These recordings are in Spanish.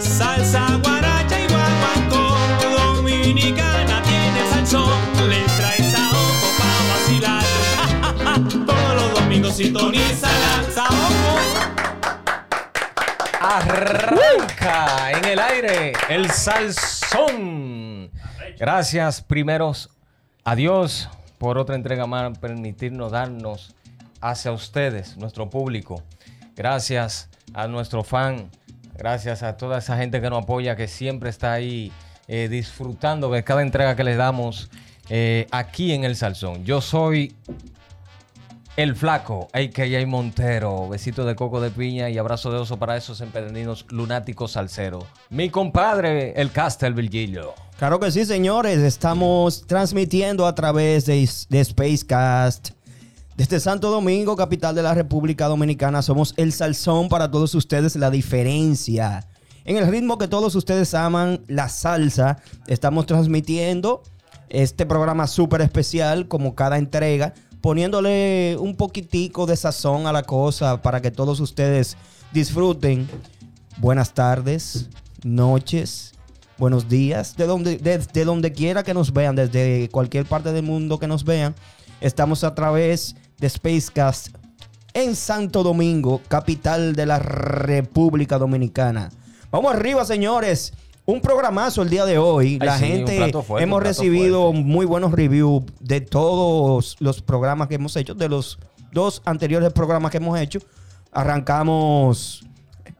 Salsa, guaracha y guaguancó. Dominicana tiene salsón. Le trae saoco pa' vacilar. Todos los domingos sintoniza la saoco. Arranca en el aire el salsón. Gracias, primeros. Adiós por otra entrega más, permitirnos darnos hacia ustedes, nuestro público. Gracias a nuestro fan. Gracias a toda esa gente que nos apoya, que siempre está ahí eh, disfrutando de cada entrega que les damos eh, aquí en el Salsón. Yo soy el flaco, a.k.a. Montero. Besito de coco de piña y abrazo de oso para esos empedernidos lunáticos salseros. Mi compadre, el Castel Virgilio. Claro que sí, señores. Estamos transmitiendo a través de, de Spacecast. Desde Santo Domingo, capital de la República Dominicana, somos el salsón para todos ustedes, la diferencia. En el ritmo que todos ustedes aman, la salsa, estamos transmitiendo este programa súper especial, como cada entrega, poniéndole un poquitico de sazón a la cosa para que todos ustedes disfruten. Buenas tardes, noches, buenos días, de donde, desde donde quiera que nos vean, desde cualquier parte del mundo que nos vean. Estamos a través de Spacecast en Santo Domingo, capital de la República Dominicana. Vamos arriba, señores. Un programazo el día de hoy. Ay, la sí, gente fuerte, hemos recibido fuerte. muy buenos reviews de todos los programas que hemos hecho, de los dos anteriores programas que hemos hecho. Arrancamos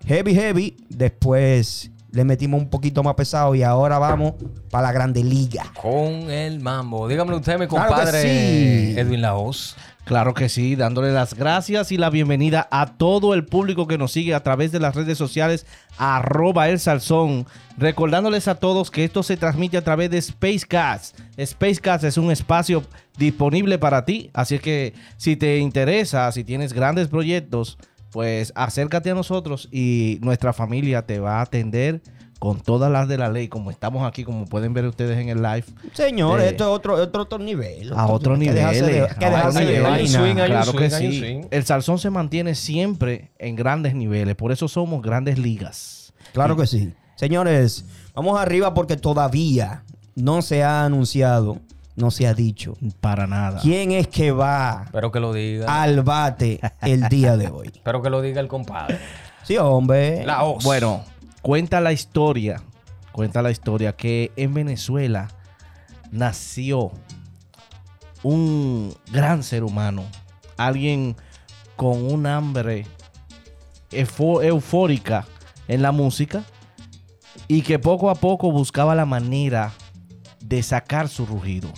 heavy, heavy. Después le metimos un poquito más pesado y ahora vamos para la grande liga. Con el mambo. Dígame usted, mi Claro compadre sí. Edwin Laos. Claro que sí, dándole las gracias y la bienvenida a todo el público que nos sigue a través de las redes sociales arroba el salsón. Recordándoles a todos que esto se transmite a través de Spacecast. Spacecast es un espacio disponible para ti, así que si te interesa, si tienes grandes proyectos, pues acércate a nosotros y nuestra familia te va a atender con todas las de la ley, como estamos aquí, como pueden ver ustedes en el live. Señores, Eh, esto es otro, otro, otro nivel. a otro nivel. de- de Claro que sí. El salsón se mantiene siempre en grandes niveles. Por eso somos grandes ligas. Claro que sí. Señores, vamos arriba porque todavía no se ha anunciado, no se ha dicho Para nada. quién es que va Espero que lo diga. al bate el día de hoy. Espero que lo diga el compadre. Sí, hombre. Laos. Bueno, cuenta la historia. Cuenta la historia que en Venezuela nació un gran ser humano. Alguien con un hambre eufórica en la música y que poco a poco buscaba la manera de sacar su rugido.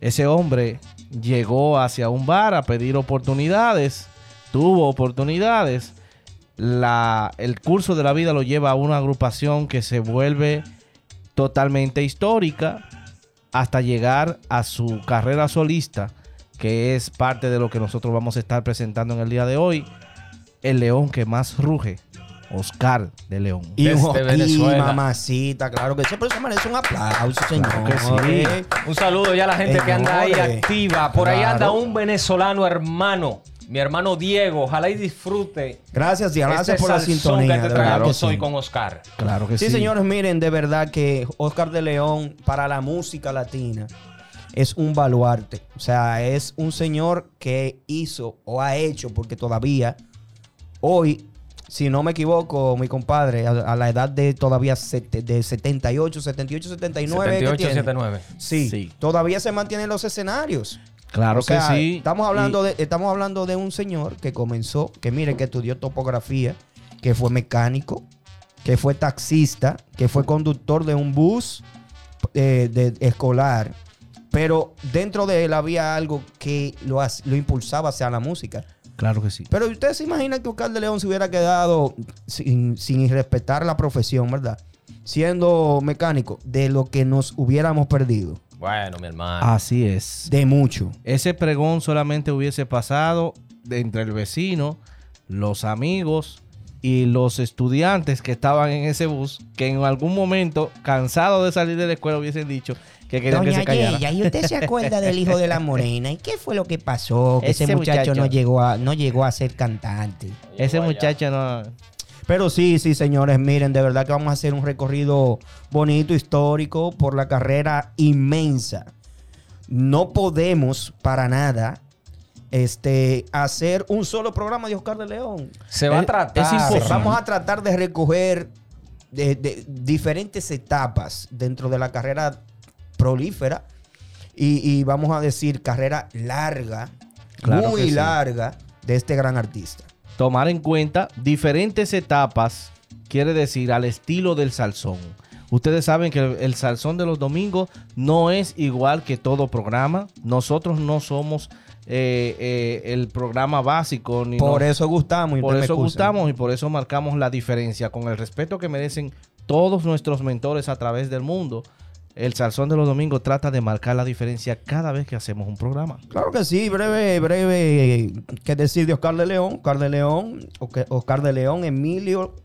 Ese hombre llegó hacia un bar a pedir oportunidades, tuvo oportunidades. La, el curso de la vida lo lleva a una agrupación que se vuelve totalmente histórica hasta llegar a su carrera solista, que es parte de lo que nosotros vamos a estar presentando en el día de hoy. El león que más ruge, Oscar de León. Y, Venezuela. mamacita, claro que sí. Pero eso merece un aplauso, señor. que sí. Un saludo ya a la gente que anda ahí activa. Por ahí anda un venezolano hermano. Mi hermano Diego. Ojalá y disfrute. Gracias, gracias este por la sintonía. que te traemos que sí. hoy con Oscar. Claro que sí. Sí, señores, miren, de verdad que Oscar de León para la música latina es un baluarte. O sea, es un señor que hizo o ha hecho, porque todavía hoy, si no me equivoco, mi compadre, a, a la edad de todavía sete- de 78, 78, 79, ¿qué 78, tiene? 79. Sí, Sí. todavía se mantiene en los escenarios. Claro O sea, que sí. Estamos hablando, Y- de, estamos hablando de un señor que comenzó, que mire, que estudió topografía, que fue mecánico, que fue taxista, que fue conductor de un bus eh, de, escolar. Pero dentro de él había algo que lo, lo impulsaba hacia la música. Claro que sí. Pero ustedes se imaginan que Oscar de León se hubiera quedado sin, sin respetar la profesión, ¿verdad? Siendo mecánico, de lo que nos hubiéramos perdido. Bueno, mi hermano. Así es. De mucho. Ese pregón solamente hubiese pasado de entre el vecino, los amigos y los estudiantes que estaban en ese bus, que en algún momento, cansados de salir de la escuela, hubiesen dicho que querían que se callara. Yeya, ¿y usted se acuerda del hijo de la morena? ¿Y qué fue lo que pasó? Que ese, Ese muchacho, muchacho. no llegó a no llegó a ser cantante. Ese muchacho no... Pero sí, sí, señores, miren, de verdad que vamos a hacer un recorrido bonito, histórico, por la carrera inmensa. No podemos para nada este, hacer un solo programa de Oscar de León. Se va a Es- tratar. es imposible. Vamos a tratar de recoger de- de diferentes etapas dentro de la carrera prolífera y, y vamos a decir carrera larga, Claro muy sí. larga de este gran artista. Tomar en cuenta diferentes etapas, quiere decir al estilo del salsón. Ustedes saben que el, salsón de los domingos no es igual que todo programa. Nosotros no somos eh, eh, el programa básico. Ni Por no- eso gustamos. y por eso excusa. gustamos y por eso marcamos la diferencia con el respeto que merecen todos nuestros mentores a través del mundo. El Salsón de los Domingos trata de marcar la diferencia cada vez que hacemos un programa. Claro que sí, breve, breve. ¿Qué decir de Oscar de León? Oscar de León, Oscar de León, Emilio.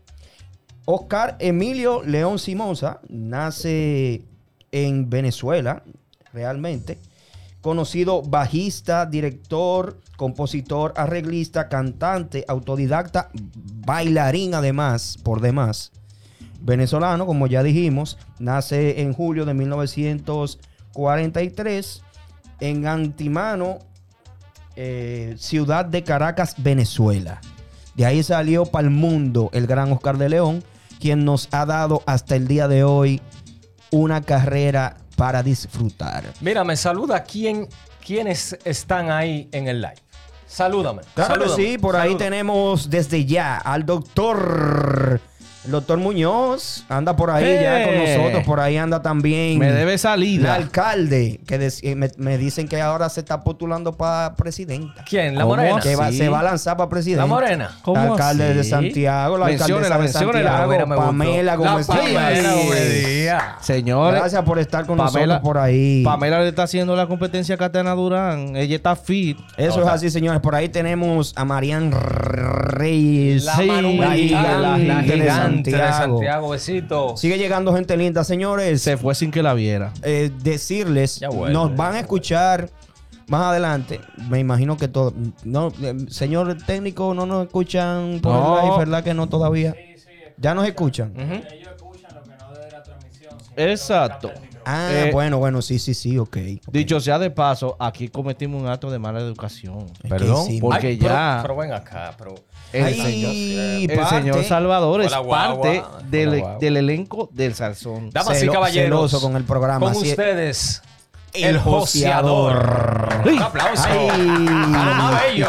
Oscar Emilio León Simosa nace en Venezuela, realmente. Conocido bajista, director, compositor, arreglista, cantante, autodidacta, bailarín además, por demás. Venezolano, como ya dijimos, nace en julio de 1943 en Antimano, eh, ciudad de Caracas, Venezuela. De ahí salió para el mundo el gran Oscar de León, quien nos ha dado hasta el día de hoy una carrera para disfrutar. Mira, me saluda quién, quiénes están ahí en el live. Salúdame. Claro salúdame, sí, por ahí tenemos desde ya al doctor. El doctor Muñoz anda por ahí ya con ¡Eh! nosotros. Por ahí anda también. Me debe El salida. alcalde, que eh, me, me dicen que ahora se está postulando para presidenta. ¿Quién? ¿La ¿Cómo morena? Que va- Sí. se va a lanzar para presidenta. ¿La morena? ¿Cómo alcalde de? Santiago, la alcaldesa de menciónela. Santiago. Pamela Gómez La Pamela. Gómez Díaz. Señores, Gracias por estar con Pamela- nosotros por ahí. Pamela le está haciendo la competencia a Catena Durán. Ella está fit. Eso es así, señores. Por ahí tenemos a Marian Reyes. La Sí, monumental, la, la de de Santiago. Santiago. Besito. Sigue llegando gente linda, señores. Se fue sin que la viera. Eh, decirles, Ya vuelve. nos van a escuchar más adelante. Me imagino que todo. No, eh, señor técnico, no nos escuchan por No. el live, ¿verdad que no todavía? Ya nos escuchan. Ujú. Exacto. Ah, Eh, bueno, bueno, sí, sí, sí, ok. ok. Dicho sea de paso, aquí cometimos un acto de mala educación. Es Perdón. sí, porque Ay, pero- ya- Pero, ven acá, pero. El, Ay, señor, el Salvador es guagua. parte del, elenco del Salsón. Damas y Celo- caballeros. celoso con el programa, Con así ustedes. El joseador. Un aplauso. Ay. A lo más bello.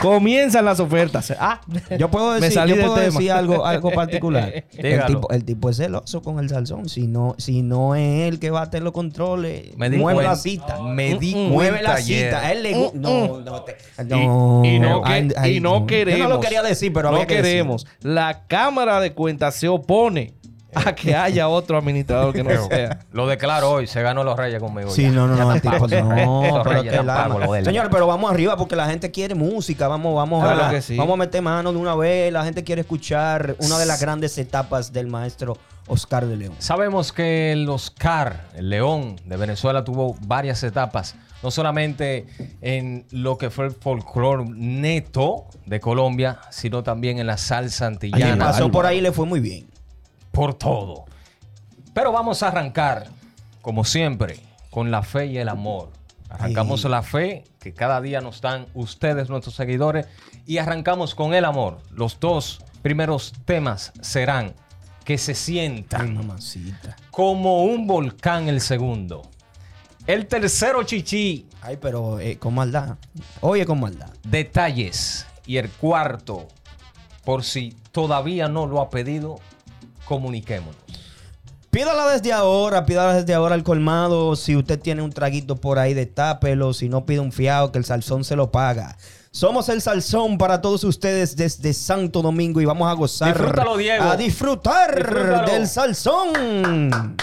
Comienzan las ofertas. Ah, Yo puedo Me decir, salí yo del puedo tema. decir algo, algo particular. el, tipo, el tipo es celoso con el salsón. Si no, si no es él que va a tener los controles, Me di mueve cuenta- la cita. Me di Mm, Mueve cuenta la cita. A él le gusta. No, no, te- Y- no. y, no, que- Ay, y no queremos. Yo no lo quería decir, pero no había que decir. queremos. La Cámara de Cuentas se opone a que haya otro administrador que no sea. Lo declaro hoy. Se ganó los reyes conmigo. Sí, ya. no, no, Ya no, tipo no, Esos pero que la- vamos arriba porque la gente quiere música. Vamos, vamos, Claro a, que sí. vamos a meter mano de una vez. La gente quiere escuchar una de las grandes etapas del maestro Oscar de León. Sabemos que el Oscar, el León de Venezuela, tuvo varias etapas. No solamente en lo que fue el folclore neto de Colombia, sino también en la salsa antillana. pasó por ahí le fue muy bien. Por todo. Pero vamos a arrancar, como siempre, con la fe y el amor. Arrancamos Ay. la fe que cada día nos dan ustedes, nuestros seguidores, y arrancamos con el amor. Los dos primeros temas serán que se Ay, sientan mamacita. como un volcán el segundo. El tercero, chichi, Ay, pero eh, con maldad. Oye, con maldad. detalles. Y el cuarto, por si todavía no lo ha pedido, comuniquémonos. Pídala desde ahora, pídala desde ahora al colmado. Si usted tiene un traguito por ahí, destápelo. Si no, pide un fiado que el salsón se lo paga. Somos el salsón para todos ustedes desde Santo Domingo y vamos a gozar. Disfrútalo, Diego. A disfrutar Disfrútalo. del salsón.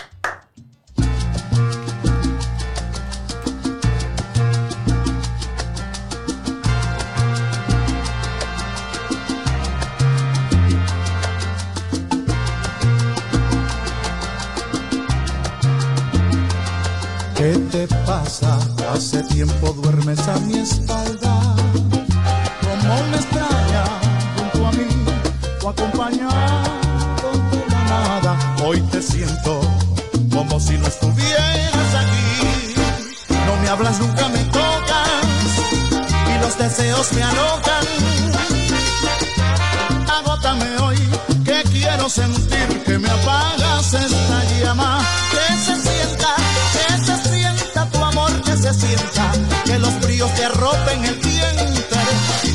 ¿Qué te pasa? Hace tiempo duermes a mi espalda, como una extraña junto a mí, o acompañado de la nada. Hoy te siento como si no estuvieras aquí. No me hablas, nunca me tocas y los deseos me alocan. Agótame hoy, que quiero sentir que me apagas esta llama. Que se sienta, se sienta, que los fríos te arropen el diente.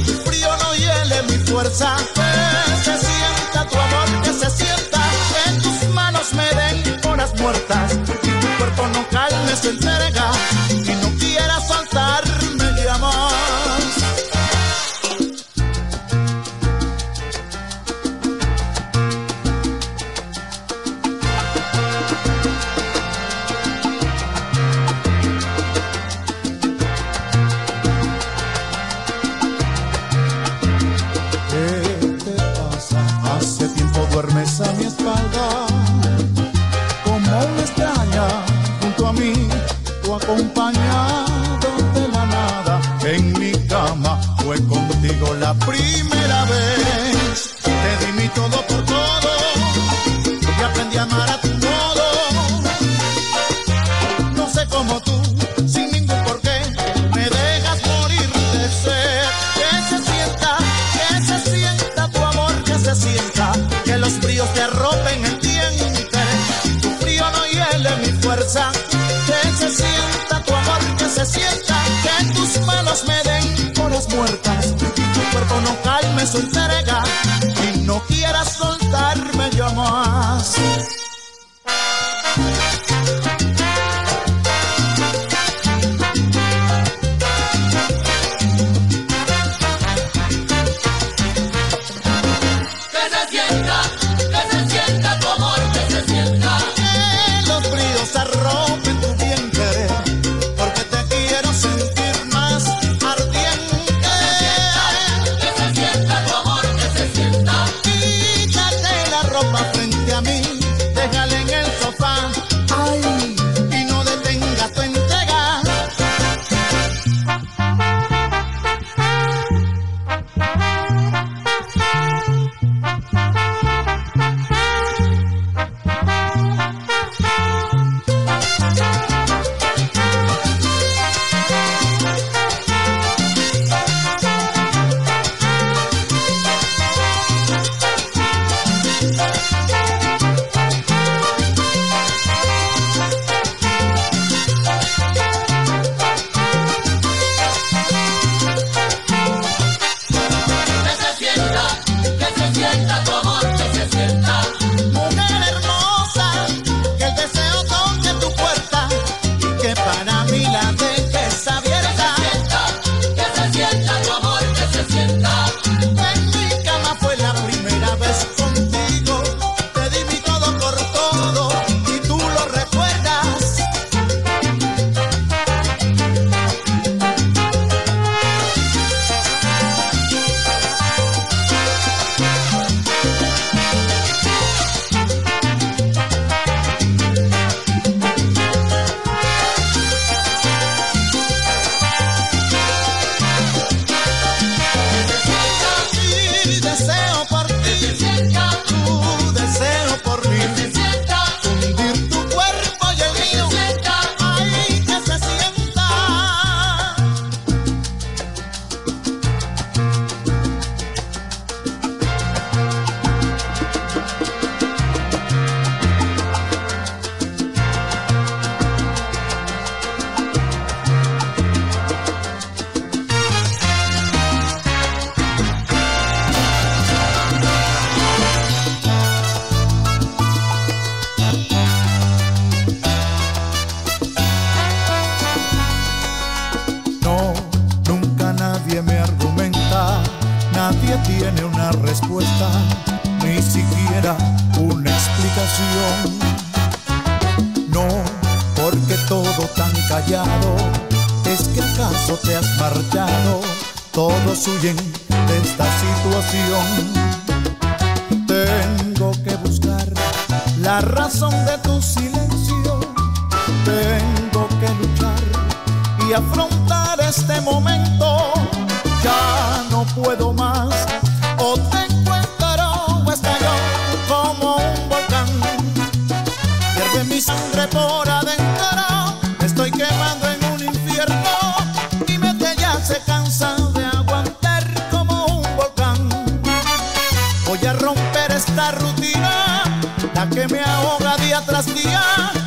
Tu frío no hiele mi fuerza. Que se sienta tu amor, que se sienta, que tus manos me den horas muertas. Y tu cuerpo no calme nadie tiene una respuesta, ni siquiera una explicación. No, porque todo tan callado, es que acaso te has marchado, todos huyen de esta situación. Tengo que buscar la razón de tu silencio, tengo que luchar y afrontar este momento ya no puedo más. O te encuentro o estallo como un volcán. Pierde mi sangre por adentro, me estoy quemando en un infierno. Mi mente ya se cansa de aguantar como un volcán. Voy a romper esta rutina, la que me ahoga día tras día.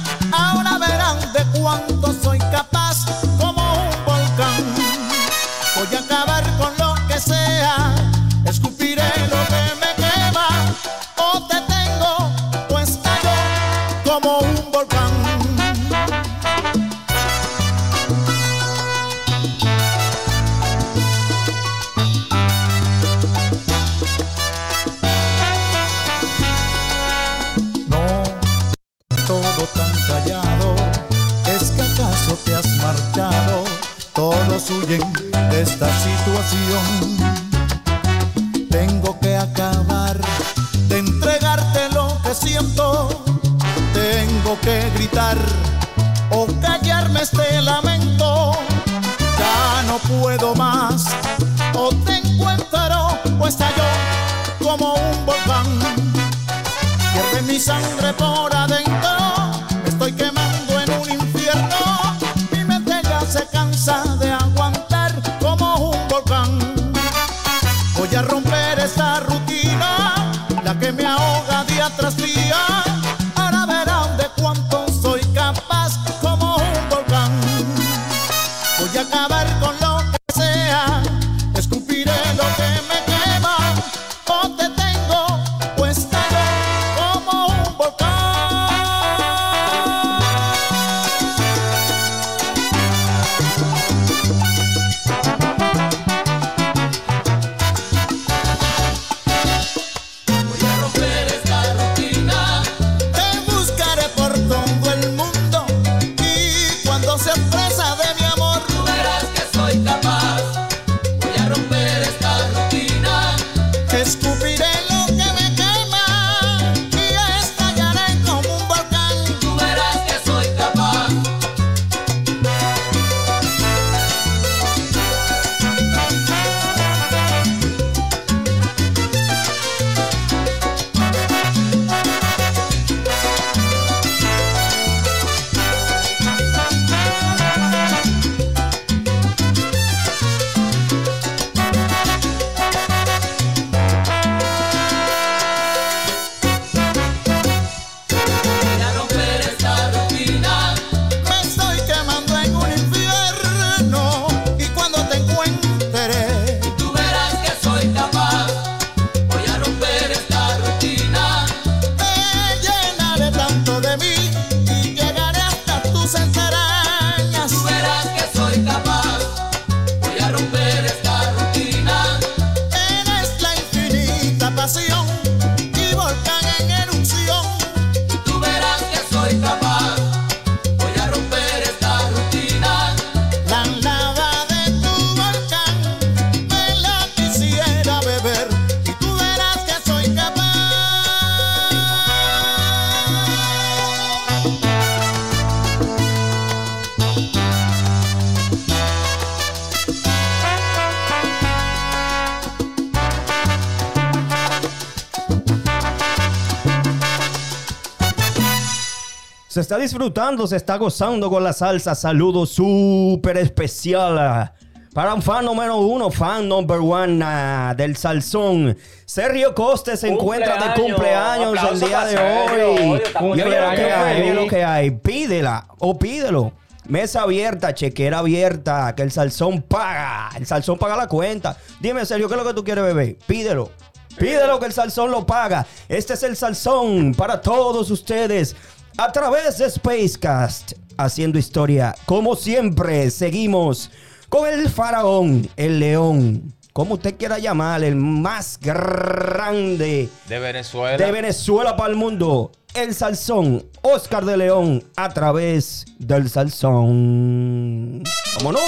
Está disfrutando, se está gozando con la salsa. Saludo súper especial para un fan número uno, fan number one ah, del salsón. Sergio Coste se encuentra de cumpleaños el día de hoy. Oye, estamos Y oye lo que hay, lo que hay. Pídela o pídelo. Mesa abierta, chequera abierta, que el salsón paga. El salsón paga la cuenta. Dime, Sergio, ¿qué es lo que tú quieres beber? Pídelo. Pídelo que el salsón lo paga. Este es el salsón para todos ustedes a través de Spacecast. Haciendo historia. Como siempre, seguimos con el faraón, el león. Como usted quiera llamar, el más grande De Venezuela. de Venezuela para el mundo. El Salsón, Oscar de León, a través del Salsón. ¡Vámonos!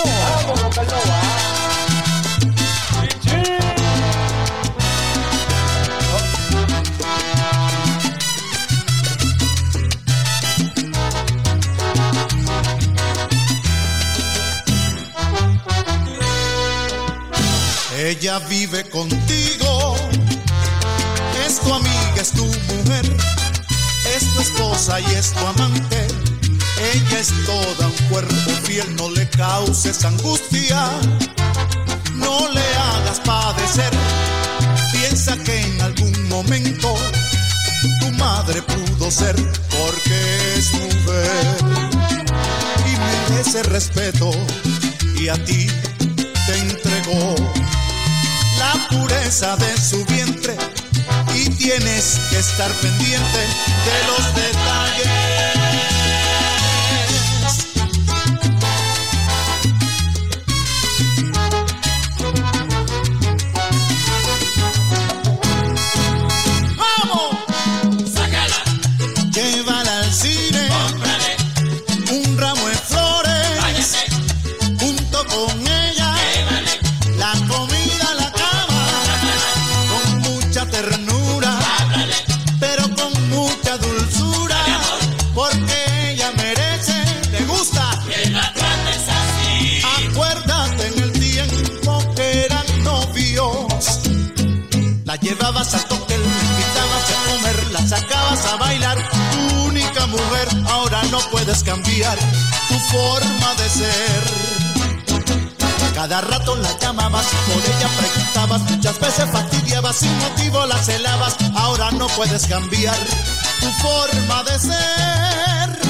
Vámonos, Ella vive contigo, es tu amiga, es tu mujer, es tu esposa y es tu amante. Ella es toda un cuerpo fiel, no le causes angustia, no le hagas padecer. Piensa que en algún momento tu madre pudo ser porque es mujer y merece respeto y a ti te entregó la pureza de su vientre y tienes que estar pendiente de los detalles. invitabas a toque, invitabas a comer, la sacabas a bailar. Tu única mujer, ahora no puedes cambiar tu forma de ser. Cada rato la llamabas, por ella preguntabas, muchas veces fastidiabas, sin motivo la celabas, ahora no puedes cambiar tu forma de ser.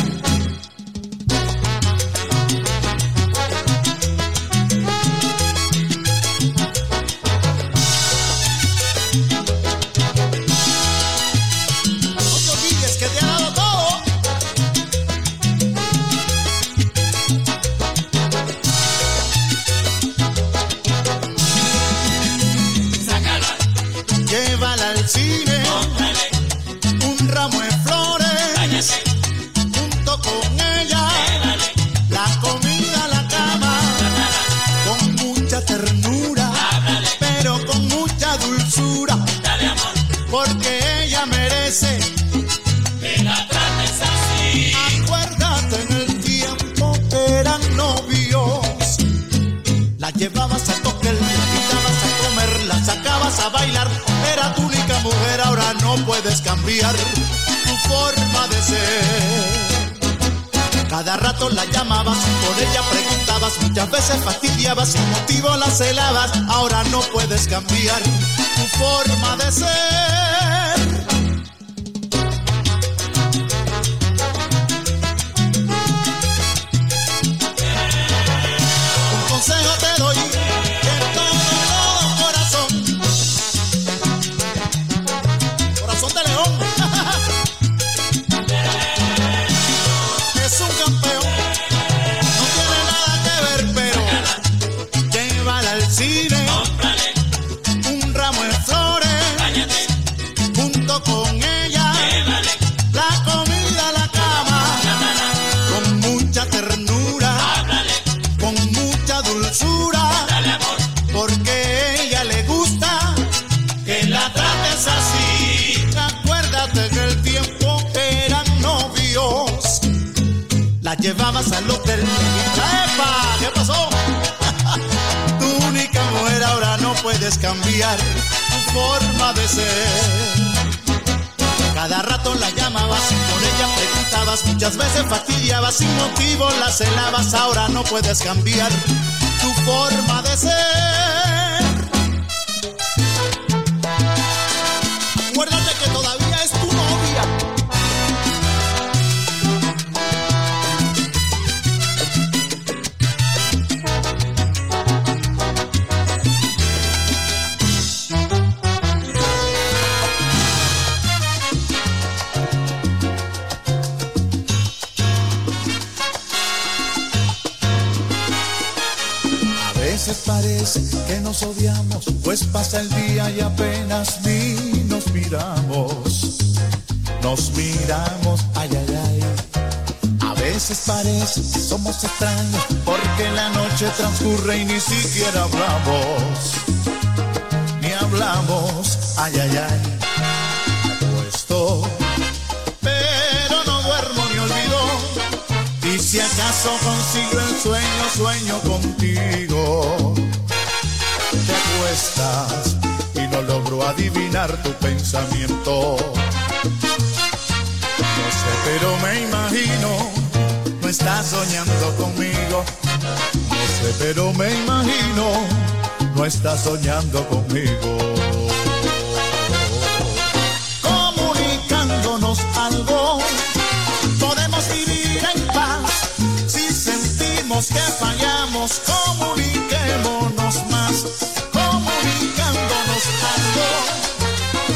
Sentimos que fallamos, comuniquémonos más. Comunicándonos algo,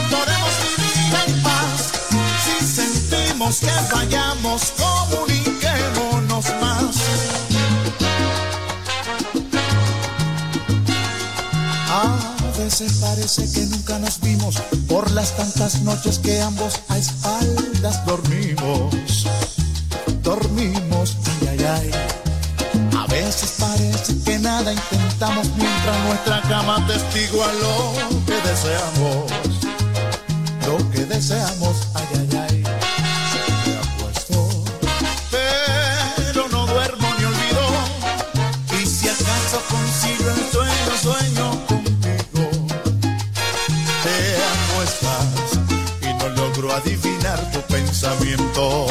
podemos vivir en paz. Si sentimos que fallamos, comuniquémonos más. A veces parece que nunca nos vimos por las tantas noches que ambos a espaldas dormimos. Dormimos, mientras nuestra cama testigua lo que deseamos. Lo que deseamos, ay, ay, ay. Me acuesto, pero no duermo ni olvido. Y si acaso consigo el sueño, sueño contigo. Te acuestas y no logro adivinar tu pensamiento.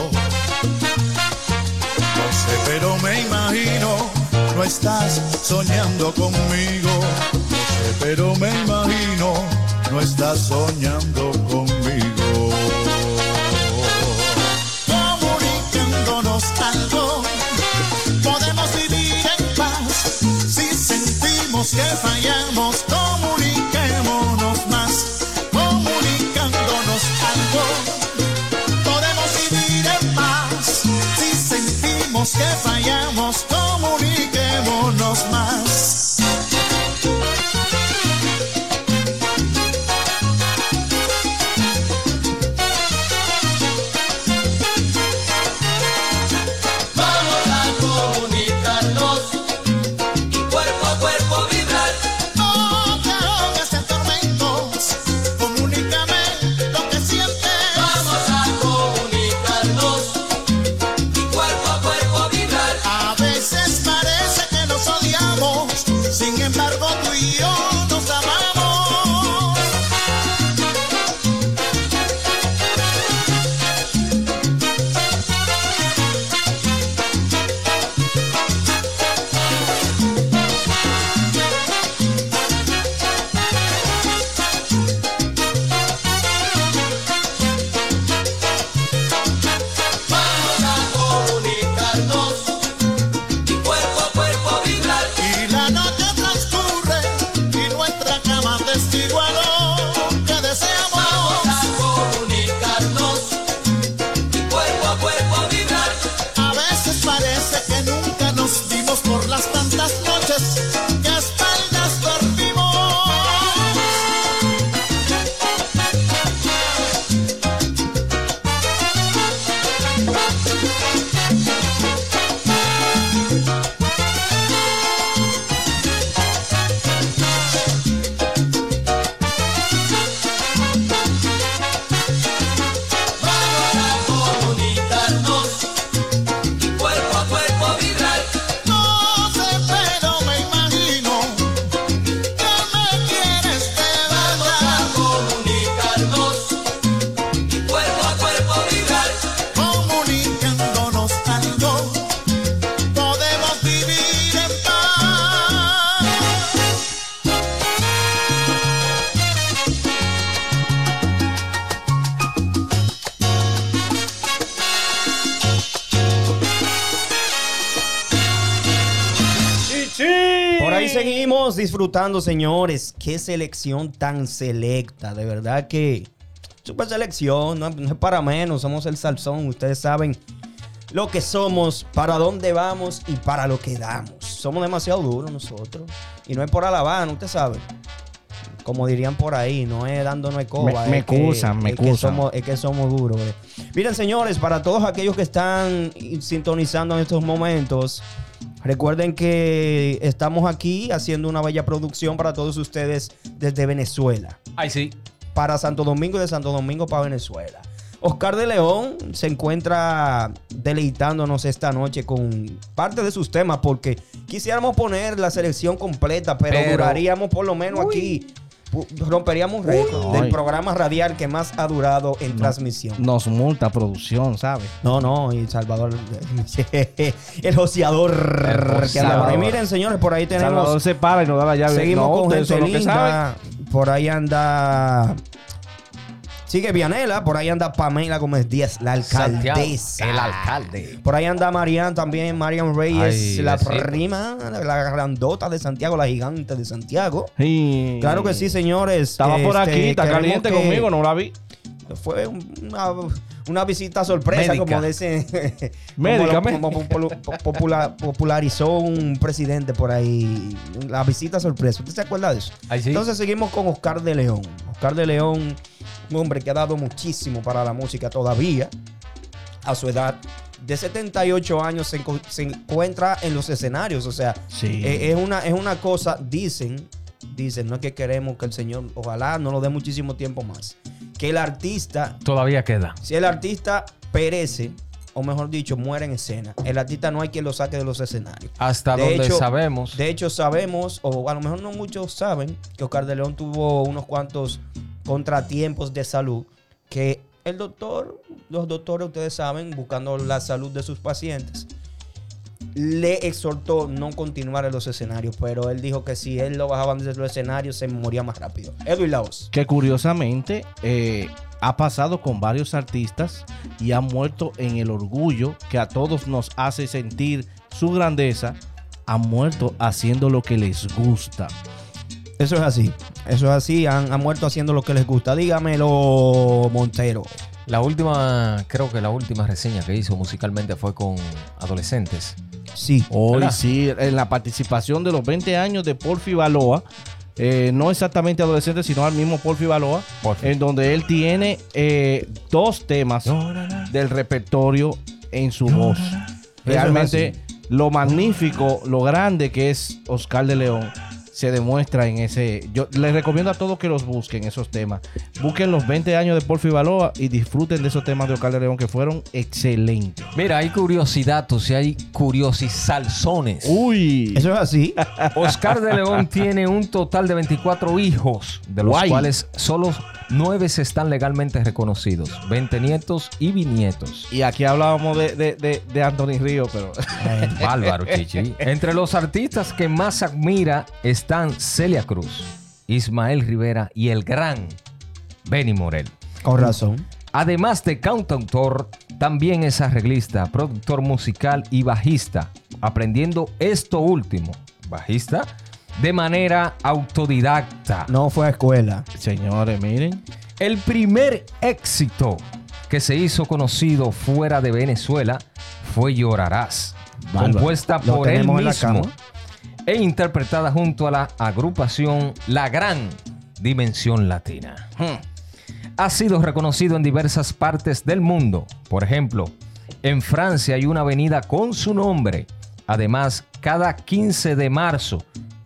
No sé, pero me imagino, no estás soñando conmigo. Sé, pero me imagino, no estás soñando conmigo. Comunicándonos algo, podemos vivir en paz. Si sentimos que fallamos, ahí seguimos disfrutando, señores. Qué selección tan selecta. De verdad que super selección. No, no es para menos. Somos el Salsón. Ustedes saben lo que somos, para dónde vamos y para lo que damos. Somos demasiado duros nosotros. Y no es por alabar, usted sabe. Como dirían por ahí, no es dándonos coba. Me- me es que- excusan, me es que excusan. somos- es que somos duros. Miren, señores, para todos aquellos que están sintonizando en estos momentos, recuerden que estamos aquí haciendo una bella producción para todos ustedes desde Venezuela. Ay, sí. Para Santo Domingo y de Santo Domingo para Venezuela. Oscar de León se encuentra deleitándonos esta noche con parte de sus temas porque quisiéramos poner la selección completa, pero, Pero- duraríamos por lo menos aquí romperíamos un récord del programa radial que más ha durado en transmisión. Nos multa producción, ¿sabes? No, no, y Salvador, el joseador. Joseador. Miren, señores, por ahí tenemos. Salvador se para y nos da la llave. Seguimos No, con gente linda. Por ahí anda. Sigue Vianela, por ahí anda Pamela Gómez Díaz, la Santiago, alcaldesa. el alcalde. Por ahí anda Marian también, Marian Reyes, Ay, la besitos. prima, la grandota de Santiago, la gigante de Santiago. Sí. Claro que sí, señores. Estaba por Este, aquí, está queremos caliente que- conmigo, no la vi. Fue una, una visita sorpresa, Médica. como dicen. Médica, como, lo- popularizó un presidente por ahí. La visita sorpresa. ¿Usted se acuerda de eso? Ay, sí. Entonces seguimos con Oscar de León. Oscar de León, un hombre que ha dado muchísimo para la música todavía. A su edad de 78 años se, encuentra en los escenarios. O sea, Sí. eh, es, una, es una cosa, dicen, dicen, no es que queremos que el Señor, ojalá no lo dé muchísimo tiempo más. Que el artista Todavía queda. si el artista perece, o mejor dicho, muere en escena, el artista no hay quien lo saque de los escenarios. Hasta De donde hecho- sabemos. De hecho, sabemos, o a lo mejor no muchos saben, que Oscar de León tuvo unos cuantos contratiempos de salud que el doctor, los doctores, ustedes saben, buscando la salud de sus pacientes, le exhortó no continuar en los escenarios, pero él dijo que si él lo bajaban desde los escenarios se moría más rápido. Edwin Laos. Que curiosamente eh, ha pasado con varios artistas y ha muerto en el orgullo que a todos nos hace sentir su grandeza. Ha muerto haciendo lo que les gusta. Eso es así. Eso es así. Han, han muerto haciendo lo que les gusta. Dígamelo, Montero. La última, creo que la última reseña que hizo musicalmente fue con adolescentes. Sí. Hoy ¿Verdad? sí, en la participación de los 20 años de Porfi Baloa, eh, no exactamente adolescente, sino al mismo Porfi Baloa, Porfi. en donde él tiene eh, dos temas del repertorio en su voz. Realmente lo magnífico, lo grande que es Oscar de León se demuestra en ese. Yo les recomiendo a todos que los busquen esos temas. Busquen los 20 años de Porfi Baloa y disfruten de esos temas de Oscar de León que fueron excelentes. Mira, hay curiosidad, o sea, hay curiosisalzones. Uy. Eso es así. Oscar de León tiene un total de 24 hijos, de los Guay. cuales solo 9 se están legalmente reconocidos, 20 nietos y bisnietos. Y aquí hablábamos de, de, de, de Anthony Río, pero. Bárbaro, Chichi. Entre los artistas que más admira están Celia Cruz, Ismael Rivera y el gran Benny Morel. Con razón. Además de cantautor, también es arreglista, productor musical y bajista, aprendiendo esto último, bajista, de manera autodidacta. No fue a escuela. Señores, miren. El primer éxito que se hizo conocido fuera de Venezuela fue Llorarás, Bárbaro. compuesta Lo por él tenemos en la mismo cama. E interpretada junto a la agrupación La Gran Dimensión Latina. Ha sido reconocido en diversas partes del mundo. Por ejemplo, en Francia hay una avenida con su nombre. Además, cada 15 de marzo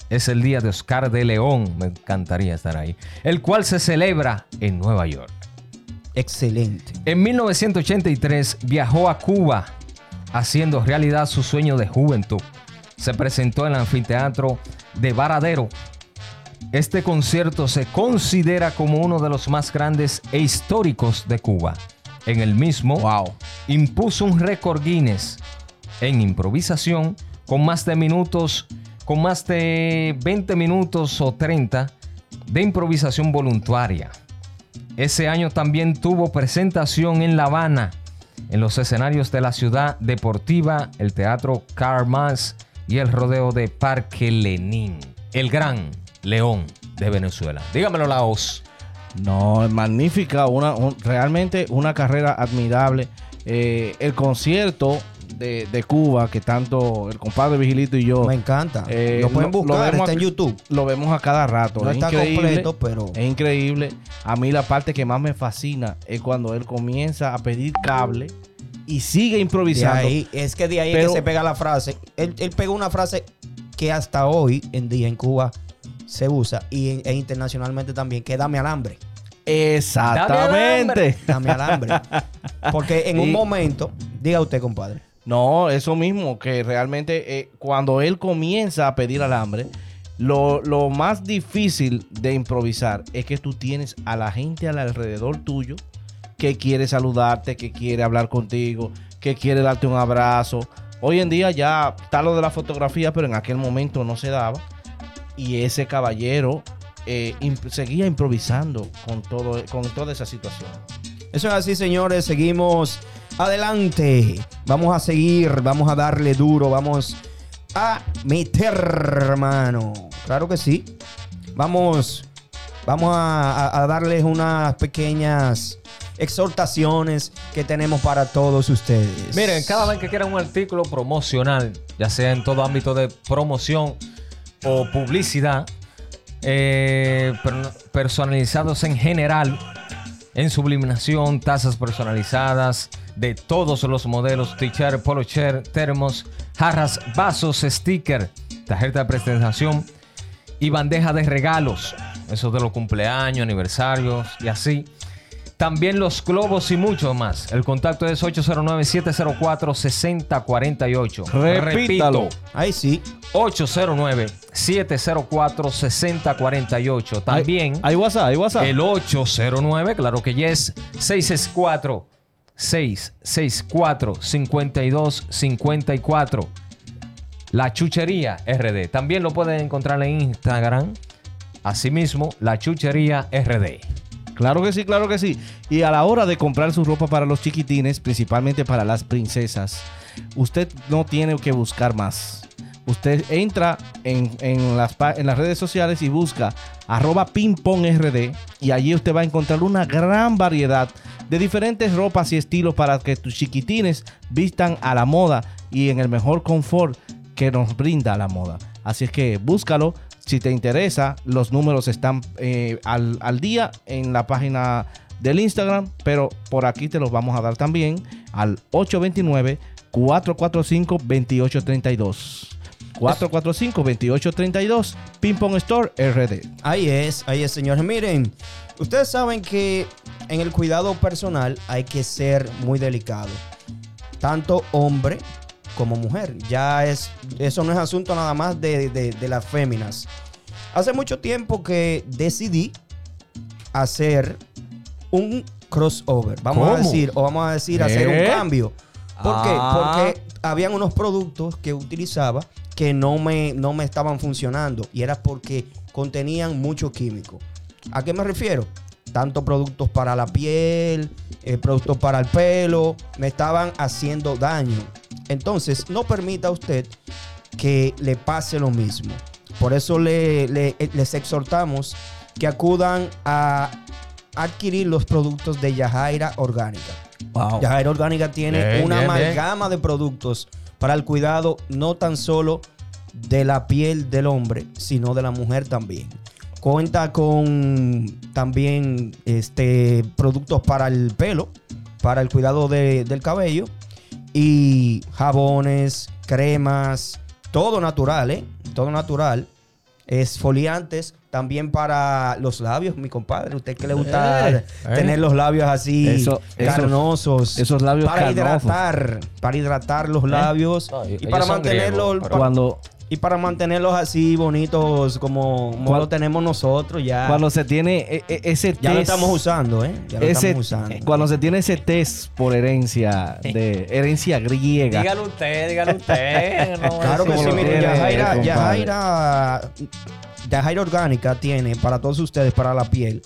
es el día de Oscar de León. Me encantaría estar ahí. El cual se celebra en Nueva York. Excelente. En 1983 viajó a Cuba haciendo realidad su sueño de juventud. Se presentó en el anfiteatro de Varadero. Este concierto se considera como uno de los más grandes e históricos de Cuba. En el mismo, impuso un récord Guinness en improvisación con más de minutos, con más de 20 minutos o 30 de improvisación voluntaria. Ese año también tuvo presentación en La Habana, en los escenarios de la ciudad deportiva, el Teatro Carmas y el rodeo de Parque Lenín. El gran León de Venezuela. Dígamelo, Laos. No, es magnífica, una, un- realmente una carrera admirable. Eh, el concierto de, de Cuba, que tanto el compadre Vigilito y yo Me encanta. eh, lo pueden lo- lo buscar, vemos está en YouTube. lo vemos a cada rato. No es está completo, pero- Es increíble. A mí la parte que más me fascina es cuando él comienza a pedir cable y sigue De improvisando. ahí, es que de ahí es que se pega la frase. Él, él pegó una frase que hasta hoy en día en Cuba se usa y e internacionalmente también, que dame alambre. Exactamente. Dame alambre. Porque en un momento, diga usted, compadre. No, eso mismo, que realmente eh, cuando él comienza a pedir alambre, Lo, lo más difícil de improvisar es que tú tienes a la gente al alrededor tuyo que quiere saludarte, que quiere hablar contigo, que quiere darte un abrazo. Hoy en día ya está lo de la fotografía, pero en aquel momento no se daba. Y ese caballero eh, seguía improvisando con, todo, con toda esa situación. Eso es así, señores. Seguimos adelante. Vamos a seguir, vamos a darle duro, vamos a meter, hermano. Claro que sí. Vamos, vamos a- a darles unas pequeñas exhortaciones que tenemos para todos ustedes. Miren, cada vez que quieran un artículo promocional, ya sea en todo ámbito de promoción o publicidad, eh, per- personalizados en general, en subliminación, tazas personalizadas de todos los modelos, t-shirt, polo shirt, termos, jarras, vasos, sticker, tarjeta de presentación y bandeja de regalos. Esos de los cumpleaños, aniversarios y así. También los globos y mucho más. El contacto es 809-704-6048. Repítalo. Ahí sí. 809-704-6048. También ¿Hay WhatsApp? ¿Hay WhatsApp? el 809, claro que yes, 664 664 52 54. La Chuchería RD. También lo pueden encontrar en Instagram. Asimismo, La Chuchería RD. Claro que sí, claro que sí. Y a la hora de comprar su ropa para los chiquitines, principalmente para las princesas, usted no tiene que buscar más. Usted entra en, en las, en las redes sociales y busca arroba pingpongrd y allí usted va a encontrar una gran variedad de diferentes ropas y estilos para que tus chiquitines vistan a la moda y en el mejor confort que nos brinda la moda. Así es que búscalo. Si te interesa, los números están eh, al, al día en la página del Instagram, pero por aquí te los vamos a dar también al 829-445-2832. 445-2832, Ping Pong Store RD. Ahí es, ahí es, señores. Miren, ustedes saben que en el cuidado personal hay que ser muy delicado. Tanto hombre como mujer. Ya es, eso no es asunto nada más de, de- de las féminas. Hace mucho tiempo que decidí hacer un crossover. Vamos a decir, o vamos a decir, hacer un ¿Eh? cambio. ¿Por qué? Ah. Porque habían unos productos que utilizaba que no me, no me estaban funcionando y era porque contenían mucho químico. ¿A qué me refiero? Tanto productos para la piel, eh, productos para el pelo, me estaban haciendo daño. Entonces, no permita usted que le pase lo mismo. Por eso le- le- eh, les exhortamos que acudan a adquirir los productos de Yajaira Orgánica. Wow. Yajaira Orgánica tiene Bien, una bien, bien. amalgama de productos para el cuidado no tan solo de la piel del hombre, sino de la mujer también. Cuenta con también este, productos para el pelo, para el cuidado de- del cabello y jabones, cremas, todo natural, ¿eh? Todo natural. Esfoliantes también para los labios, mi compadre. Usted que le gusta Eh, tener los labios así Eso- carnosos. esos labios para carnosos. hidratar, para hidratar los labios No, y para mantenerlos Cuando, y para mantenerlos así bonitos como, como lo tenemos nosotros ya. cuando se tiene e- e- ese ya lo test- estamos usando, ¿eh? Ya lo ese- estamos usando. cuando se tiene ese test por herencia de herencia griega. Dígalo usted, dígalo usted. no, Claro que sí, tiene, Yajaira. Yajaira, Yajaira Orgánica tiene para todos ustedes, para la piel,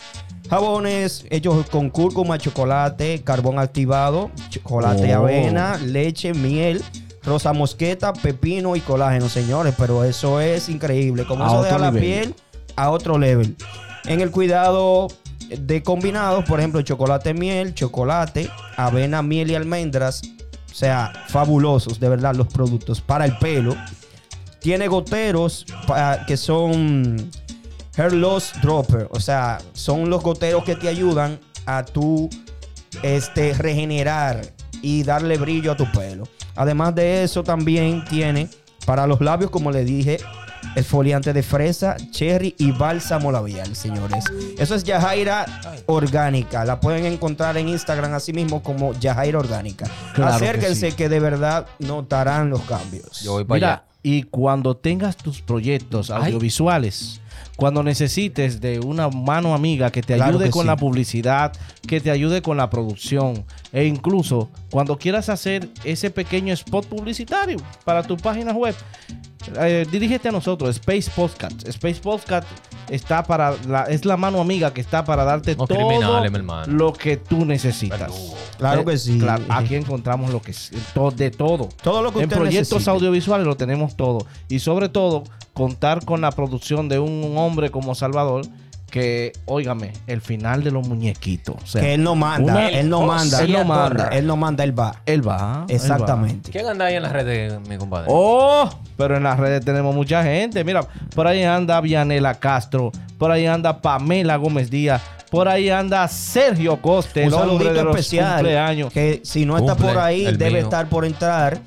jabones hechos con cúrcuma, chocolate, carbón activado, chocolate, Oh. avena, leche, miel, rosa mosqueta, pepino y colágeno, señores. Pero eso es increíble. Como A eso deja la piel a otro level. En el cuidado de combinados, por ejemplo, chocolate, miel, chocolate, avena, miel y almendras. O sea, fabulosos, de verdad, los productos para el pelo. Tiene goteros que son Hair Loss Dropper. O sea, son los goteros que te ayudan a tu este, regenerar y darle brillo a tu pelo. Además de eso, también tiene para los labios, como le dije, esfoliante de fresa, cherry y bálsamo labial, señores. Eso es Yajaira Orgánica. La pueden encontrar en Instagram así mismo como Yajaira Orgánica. Claro que Acérquense sí. que, de verdad notarán los cambios. Yo voy para Mira, allá. Y cuando tengas tus proyectos Ay. audiovisuales, cuando necesites de una mano amiga que te Claro ayude que con sí. la publicidad, que te ayude con la producción, e incluso cuando quieras hacer ese pequeño spot publicitario para tu página web, eh, dirígete a nosotros, Space Podcast. Space Podcast está para la, es la mano amiga que está para darte Los todo lo que tú necesitas. Claro Eh, que sí. claro, aquí encontramos lo que es to- de todo. Todo lo que En proyectos necesite. audiovisuales lo tenemos todo. Y sobre todo, contar con la producción de un hombre como Salvador, que, óigame, el final de los muñequitos. O sea, Que él no manda, una- él no manda. Él no manda. Él no manda, él va. Él va. él Exactamente. ¿Quién anda ahí en las redes, mi compadre? Oh, pero en las redes tenemos mucha gente. Mira, por ahí anda Vianela Castro, por ahí anda Pamela Gómez Díaz, por ahí anda Sergio Coste, Un el hombre saludito de los especial. cumpleaños. Que si no está Cumple, por ahí, debe mío. estar por entrar.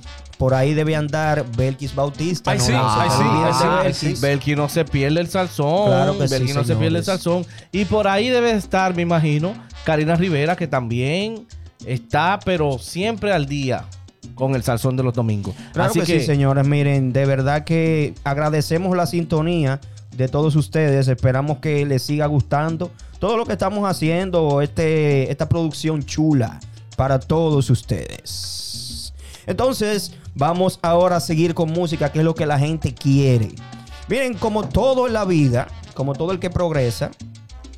Por ahí debe andar Belkis Bautista. Ay, no sí, ay, sí, ay, Belkis. no se pierde el salsón. Claro que sí, Belki no se pierde el salsón. Y por ahí debe estar, me imagino, Karina Rivera, que también está, pero siempre al día con el salsón de los domingos. Claro Así que, sí, señores. Miren, de verdad que agradecemos la sintonía de todos ustedes. Esperamos que les siga gustando todo lo que estamos haciendo, este, esta producción chula para todos ustedes. Entonces, vamos ahora a seguir con música, que es lo que la gente quiere. Miren, como todo en la vida, como todo el que progresa,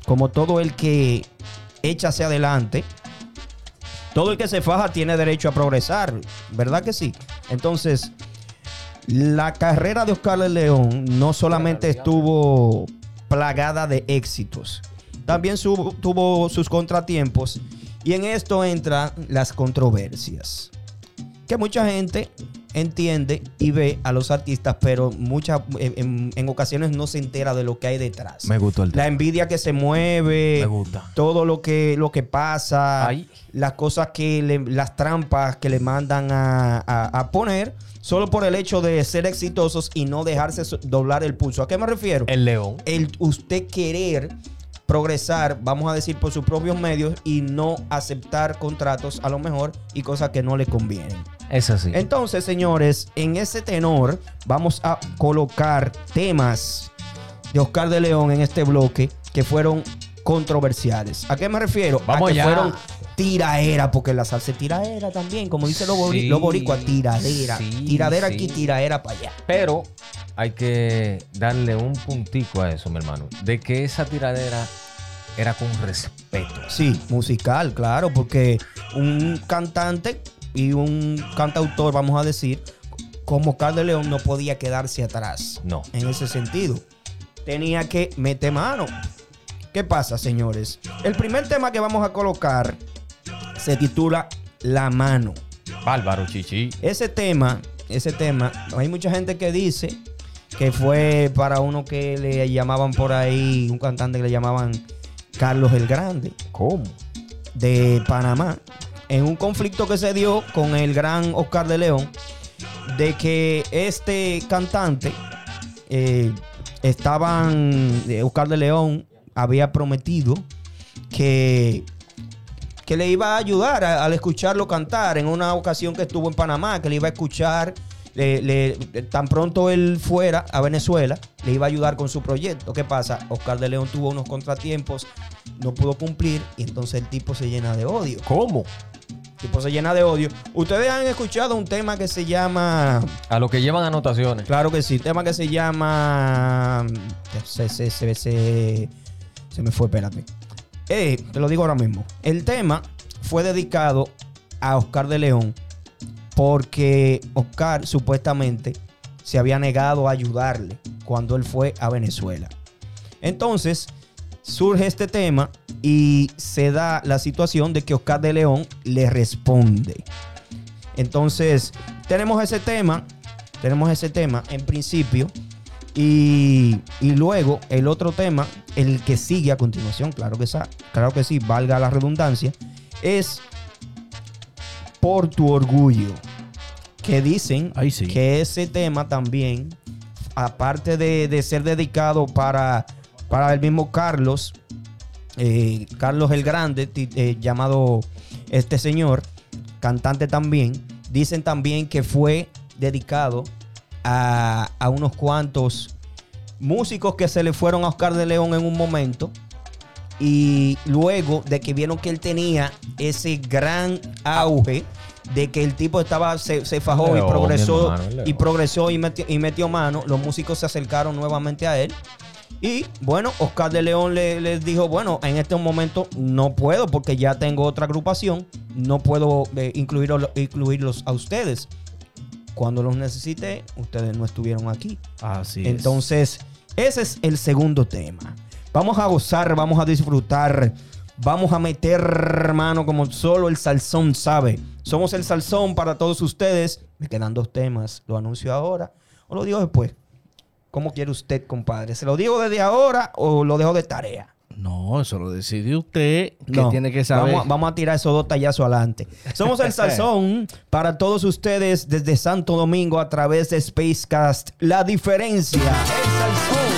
como todo el que echa hacia adelante, todo el que se faja tiene derecho a progresar, ¿verdad que sí? Entonces, la carrera de Oscar de León no solamente estuvo plagada de éxitos, también su- tuvo sus contratiempos y en esto entran las controversias. Que mucha gente entiende y ve a los artistas, pero muchas en, ocasiones no se entera de lo que hay detrás. Me gustó el La envidia que se mueve, Me gusta. todo lo que, lo que pasa, Ay. las cosas que le- las trampas que le mandan a, a- a poner, solo por el hecho de ser exitosos y no dejarse doblar el pulso. ¿A qué me refiero? El león. el usted querer progresar, vamos a decir, por sus propios medios y no aceptar contratos a lo mejor y cosas que no le convienen. Es así. Entonces, señores, en ese tenor vamos a colocar temas de Oscar de León en este bloque que fueron controversiales. ¿A qué me refiero? Vamos a que allá. fueron tiraera, porque la salsa es tiraera también, como dice los Sí, los boricuas, tiradera. sí, tiradera sí. aquí, tiraera para allá. Pero hay que darle un puntico a eso, mi hermano. De que esa tiradera era con respeto. Sí, musical, claro, porque un cantante y un cantautor, vamos a decir, como de León no podía quedarse atrás. No. En ese sentido. Tenía que meter mano. ¿Qué pasa, señores? El primer tema que vamos a colocar se titula La mano. Bárbaro, chichi. Ese tema, ese tema, hay mucha gente que dice que fue para uno que le llamaban por ahí, un cantante que le llamaban Carlos el Grande ¿Cómo? de Panamá en un conflicto que se dio con el gran Oscar de León de que este cantante eh, estaban eh, Oscar de León había prometido que que le iba a ayudar a- al escucharlo cantar en una ocasión que estuvo en Panamá, que le iba a escuchar, le- le- tan pronto él fuera a Venezuela, le iba a ayudar con su proyecto. ¿Qué pasa? Oscar de León tuvo unos contratiempos, no pudo cumplir y entonces el tipo se llena de odio. ¿Cómo? El tipo se llena de odio. Ustedes han escuchado un tema que se llama, A lo que llevan anotaciones. claro que sí, tema que se llama, se, se, se, se- se me fue, espérate. Eh, te lo digo ahora mismo. El tema fue dedicado a Oscar de León porque Oscar supuestamente se había negado a ayudarle cuando él fue a Venezuela. Entonces surge este tema y se da la situación de que Oscar de León le responde. Entonces tenemos ese tema, tenemos ese tema en principio y, y luego el otro tema, el que sigue a continuación, claro que, sa- claro que sí, valga la redundancia, es por tu orgullo. Que dicen sí. que ese tema también, aparte de, de ser dedicado para, para el mismo Carlos, eh, Carlos el Grande, eh, llamado este señor, cantante también, dicen también que fue dedicado a, a unos cuantos músicos que se le fueron a Oscar de León en un momento. Y luego de que vieron que él tenía ese gran auge, de que el tipo estaba, se, se fajó y progresó, hermano, y progresó y metió, y metió mano, los músicos se acercaron nuevamente a él. Y bueno, Oscar de León le- les dijo, bueno, en este momento no puedo porque ya tengo otra agrupación, no puedo eh, incluirlo- incluirlos a ustedes. Cuando los necesité, ustedes no estuvieron aquí. Así es. Entonces, ese es el segundo tema. Vamos a gozar, vamos a disfrutar, vamos a meter mano como solo el salsón sabe. Somos el salsón para todos ustedes. Me quedan dos temas. ¿Lo anuncio ahora o lo digo después? ¿Cómo quiere usted, compadre? ¿Se lo digo desde ahora o lo dejo de tarea? No, eso lo decide usted, que No, tiene que saber. Vamos, a- vamos a tirar esos dos tallazos adelante. Somos el Salsón para todos ustedes desde Santo Domingo a través de Spacecast. La diferencia. El Salsón.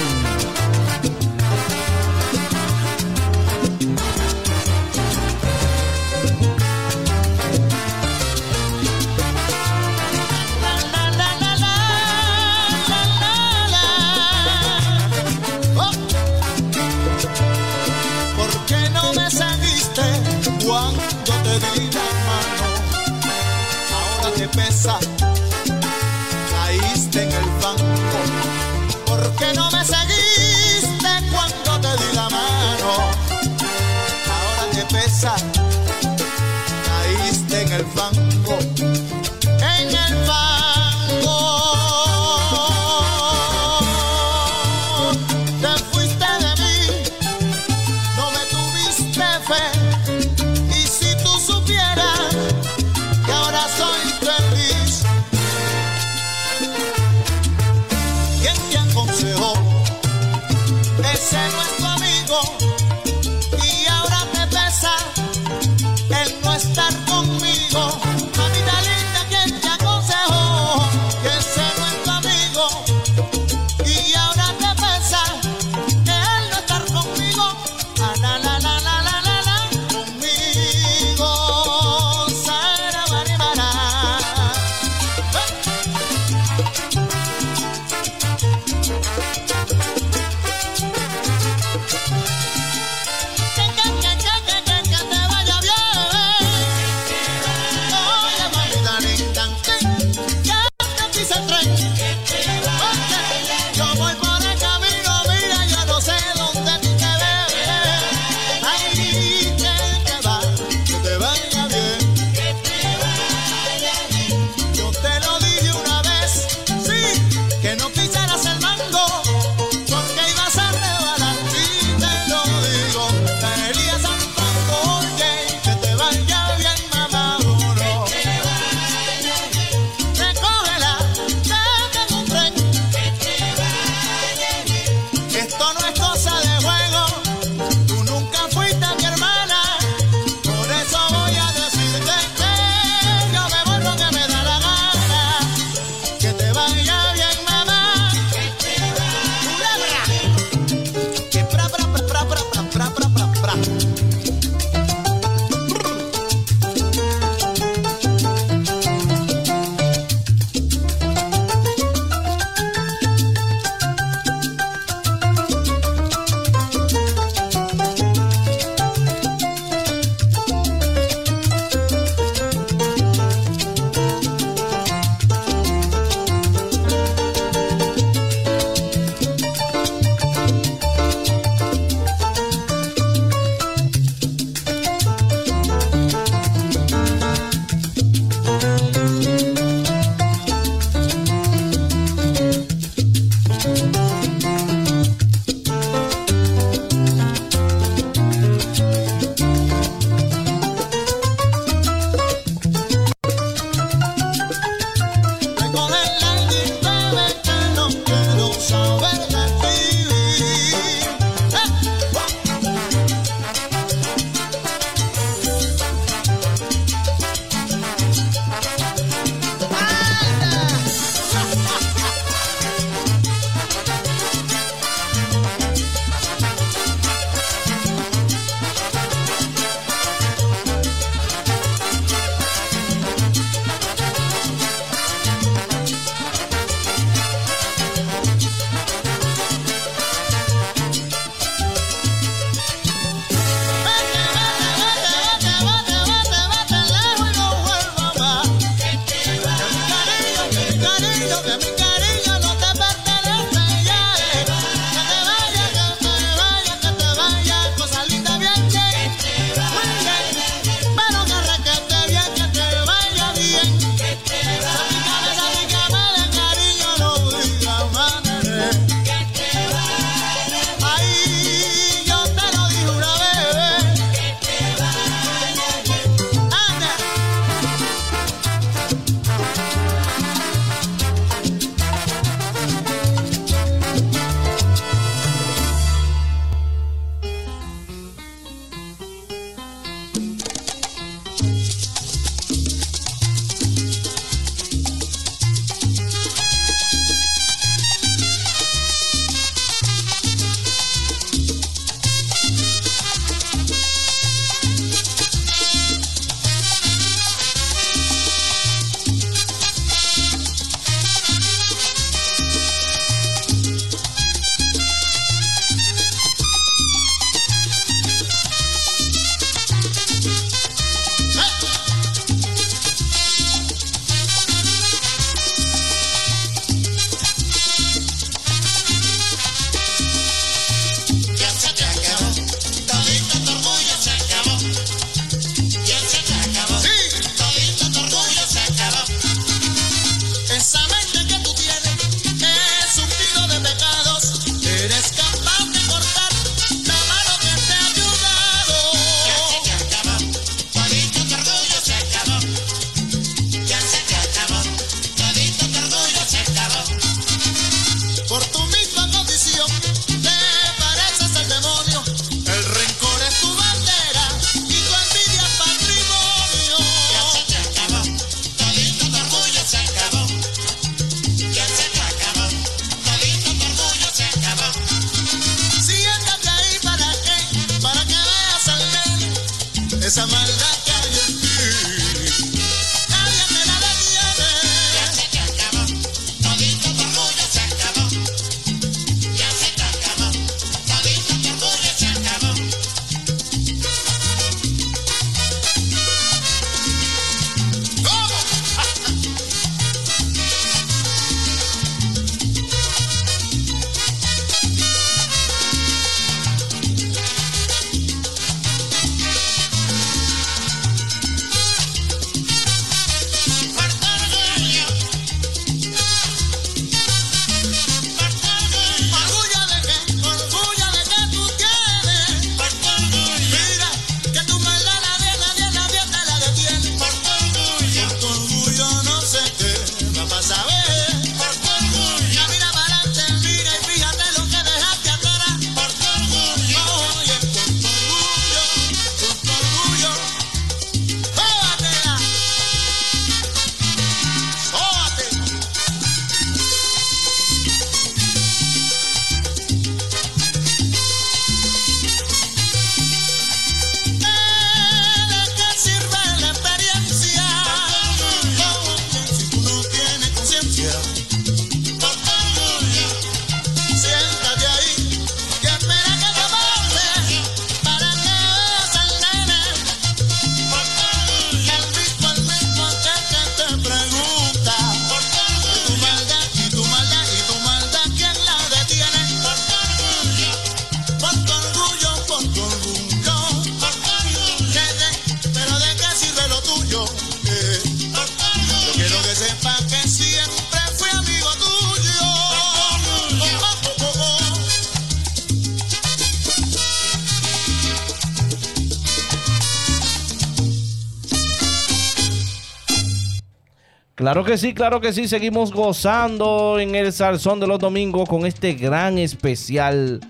Claro que sí, claro que sí. Seguimos gozando en el Salsón de los Domingos con este gran especial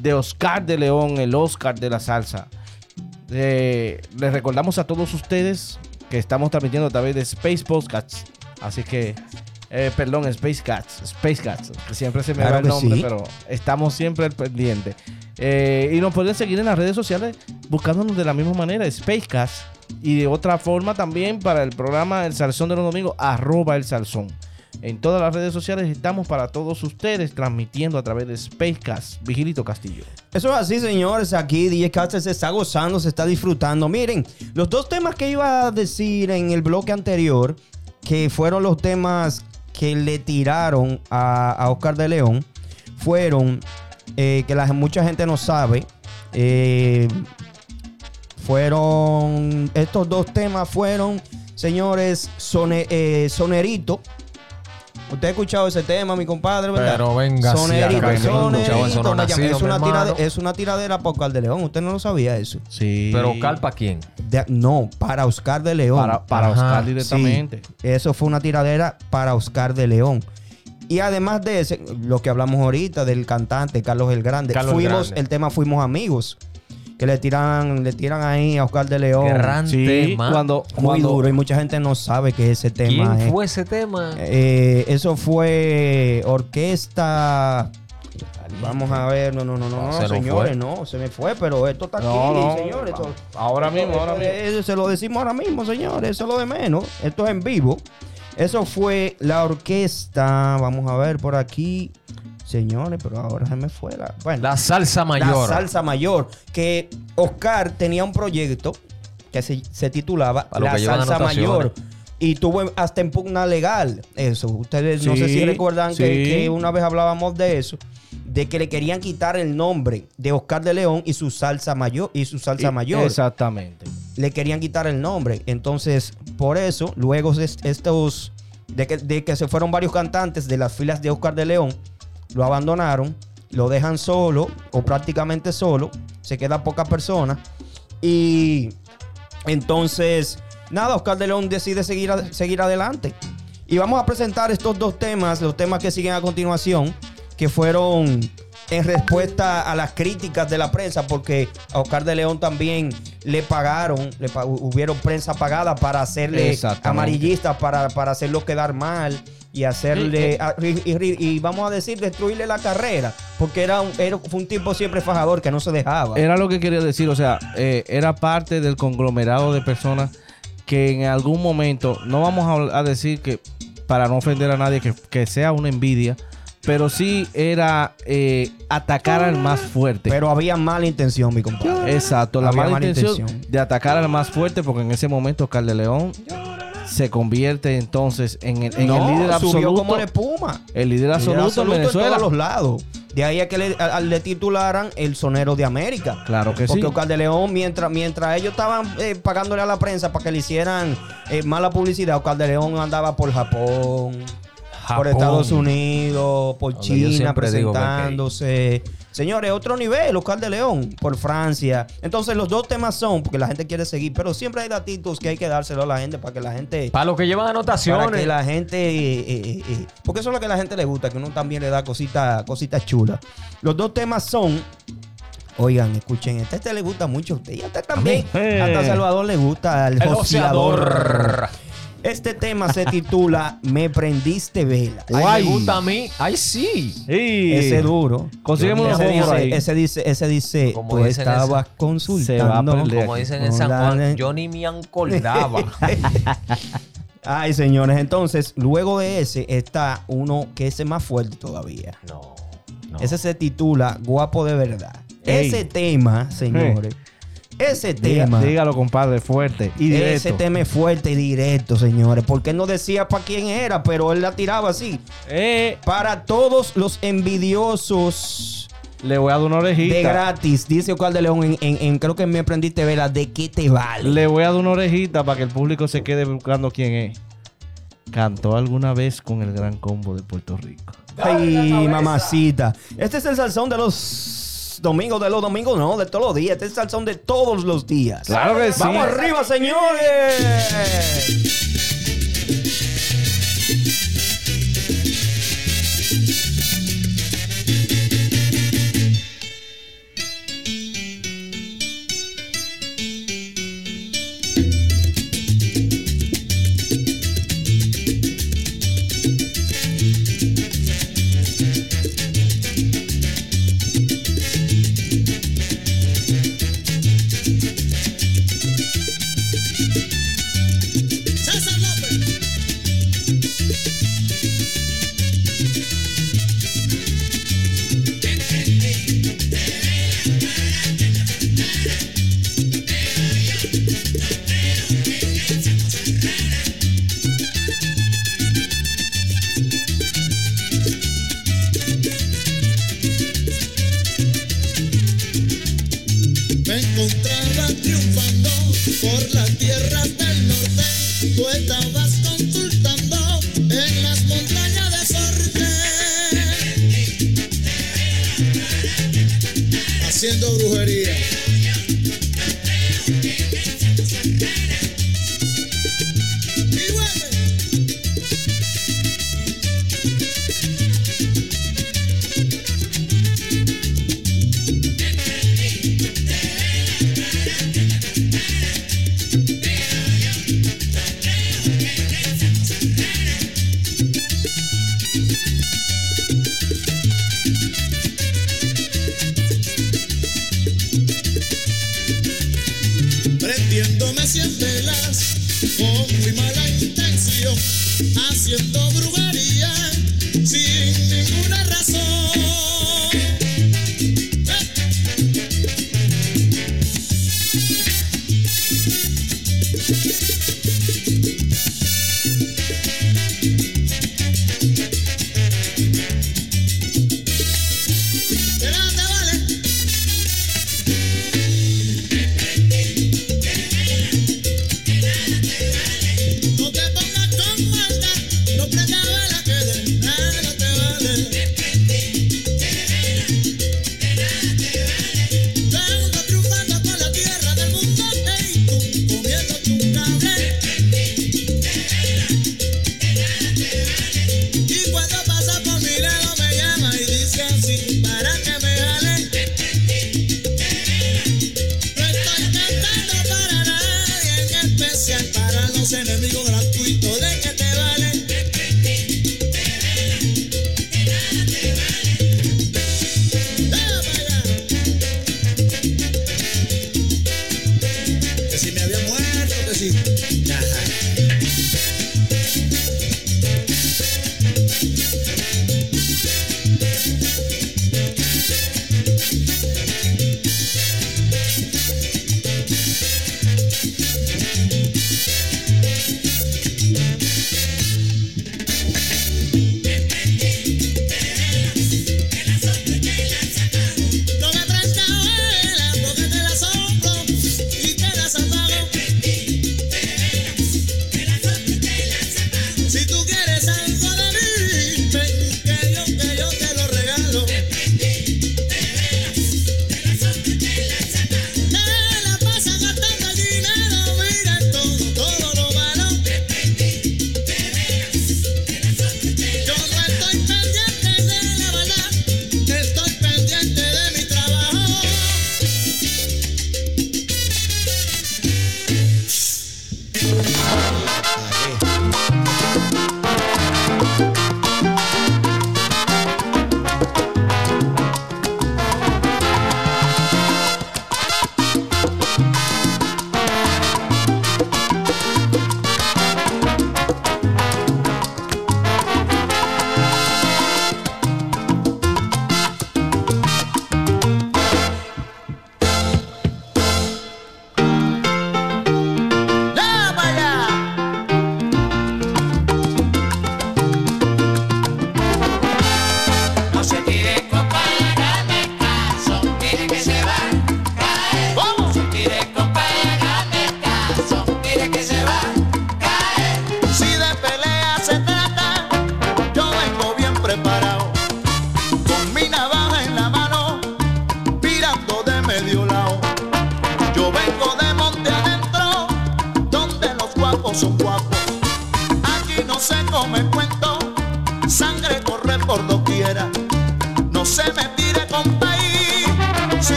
de Oscar de León, el Oscar de la salsa. Eh, les recordamos a todos ustedes que estamos transmitiendo a través de Space Podcasts. Así que, eh, perdón, Space Cats, Space Cats, que siempre se me Claro va el nombre, sí. pero estamos siempre al pendiente. Eh, y nos pueden seguir en las redes sociales buscándonos de la misma manera, Space Cats. Y de otra forma también para el programa El Salsón de los Domingos, arroba el Salsón. En todas las redes sociales estamos para todos ustedes transmitiendo a través de Spacecast. Vigilito Castillo. Eso es así, señores. Aquí DJ Caster se está gozando, se está disfrutando. Miren, los dos temas que iba a decir en el bloque anterior, que fueron los temas que le tiraron a, Oscar de León, fueron eh, que mucha gente no sabe. eh, fueron, estos dos temas fueron, señores, sone- eh, Sonerito. Usted ha escuchado ese tema, mi compadre, ¿verdad? Pero venga, sí, Sonerito, eso, no Sonerito, nacido, es, una mi tirade- hermano. es una tiradera para Oscar de León. Usted no lo sabía eso. Sí. Pero calpa quién? De- no, para Oscar de León. Para, para Ajá, Oscar Sí, directamente. eso fue una tiradera para Oscar de León. Y además de ese, lo que hablamos ahorita del cantante Carlos el Grande, Carlos el fuimos, Grande. el tema fuimos amigos. Que le tiran, le tiran ahí a Oscar de León. Gran Sí, tema. cuando, Muy duro y mucha gente no sabe que ese tema ¿Quién es. fue ese tema? Eh, eso fue orquesta. Vamos a ver, no, no, no, no, se señores, no, se me fue, pero esto está aquí, No, no, señores. esto- ahora mismo, ahora mismo. Eso se lo decimos ahora mismo, señores, eso es lo de menos. Esto es en vivo. Eso fue la orquesta, vamos a ver por aquí. Señores, pero ahora se me fue la. Bueno, La salsa mayor. la salsa mayor. Que Oscar tenía un proyecto que se, se titulaba La Salsa. Mayor. Y tuvo hasta en pugna legal eso. Ustedes no sé si recuerdan que, sí. que una vez hablábamos de eso. De que le querían quitar el nombre de Oscar de León y su salsa mayor. Y su salsa mayor Exactamente. le querían quitar el nombre. Entonces, por eso, luego es- estos, de que, de que se fueron varios cantantes de las filas de Oscar de León, lo abandonaron, lo dejan solo o prácticamente solo, se quedan pocas personas. Y entonces, nada, Oscar de León decide seguir, a- seguir adelante. Y vamos a presentar estos dos temas, los temas que siguen a continuación, que fueron en respuesta a las críticas de la prensa, porque a Oscar de León también le pagaron, le hubieron prensa pagada para hacerle Exactamente. amarillista, para, para hacerlo quedar mal, y hacerle, a- y, y- y vamos a decir, destruirle la carrera, porque era un, era- fue un tipo siempre fajador que no se dejaba. Era lo que quería decir, o sea, eh, era parte del conglomerado de personas que en algún momento, no vamos a, decir que, para no ofender a nadie, que, que sea una envidia, pero sí era eh, atacar al más fuerte. Pero había mala intención, mi compadre. Exacto, la Había mala mala intención, intención. de atacar al más fuerte, porque en ese momento Oscar de León se convierte entonces en el, en no, el líder subió absoluto. como la espuma. el líder Líder absoluto, en Venezuela. todos los lados. De ahí a que le, a- a- le titularan el sonero de América. Claro que Porque sí. Oscar de León, mientras, mientras ellos estaban eh, pagándole a la prensa para que le hicieran eh, mala publicidad, Oscar de León andaba por Japón, por. Estados Unidos, por Donde China digo presentándose. Señores, otro nivel, Oscar de León, por Francia. Entonces, los dos temas son, porque la gente quiere seguir, pero siempre hay datitos que hay que dárselo a la gente para que la gente Para los que llevan para anotaciones. que la gente eh, eh, eh, porque eso es lo que a la gente le gusta que uno también le da cositas cositas chulas los dos temas son oigan escuchen este, este le gusta mucho a usted y a usted también hasta Salvador le gusta el, El joseador. Este tema se titula me prendiste vela Ay, me gusta a mí. Ay, sí. Sí. ese duro Consígueme una ese ahí. ese dice ese dice Como tú dicen estabas Se va a consultando. Como dicen en San Juan, yo ni me acordaba. Ay, señores, entonces, luego de ese está uno que ese es más fuerte todavía. no, no. Ese se titula Guapo de verdad. Ey. Ese tema, señores. Ese tema. dígalo, compadre, fuerte y directo. Ese tema es fuerte y directo, señores. Porque él no decía para quién era, pero él la tiraba así. Eh, Para todos los envidiosos le voy a dar una orejita. de gratis, dice Oscar de León en, en- en- creo que me aprendiste vela, ¿de qué te vale? Le voy a dar una orejita para que el público se quede buscando quién es. Cantó alguna vez con el gran combo de Puerto Rico. Ay, mamacita. Este es el salsón de los domingos, de los domingos, no, de todos los días. Este es el salsón de todos los días. Claro que sí. ¡Vamos arriba, señores!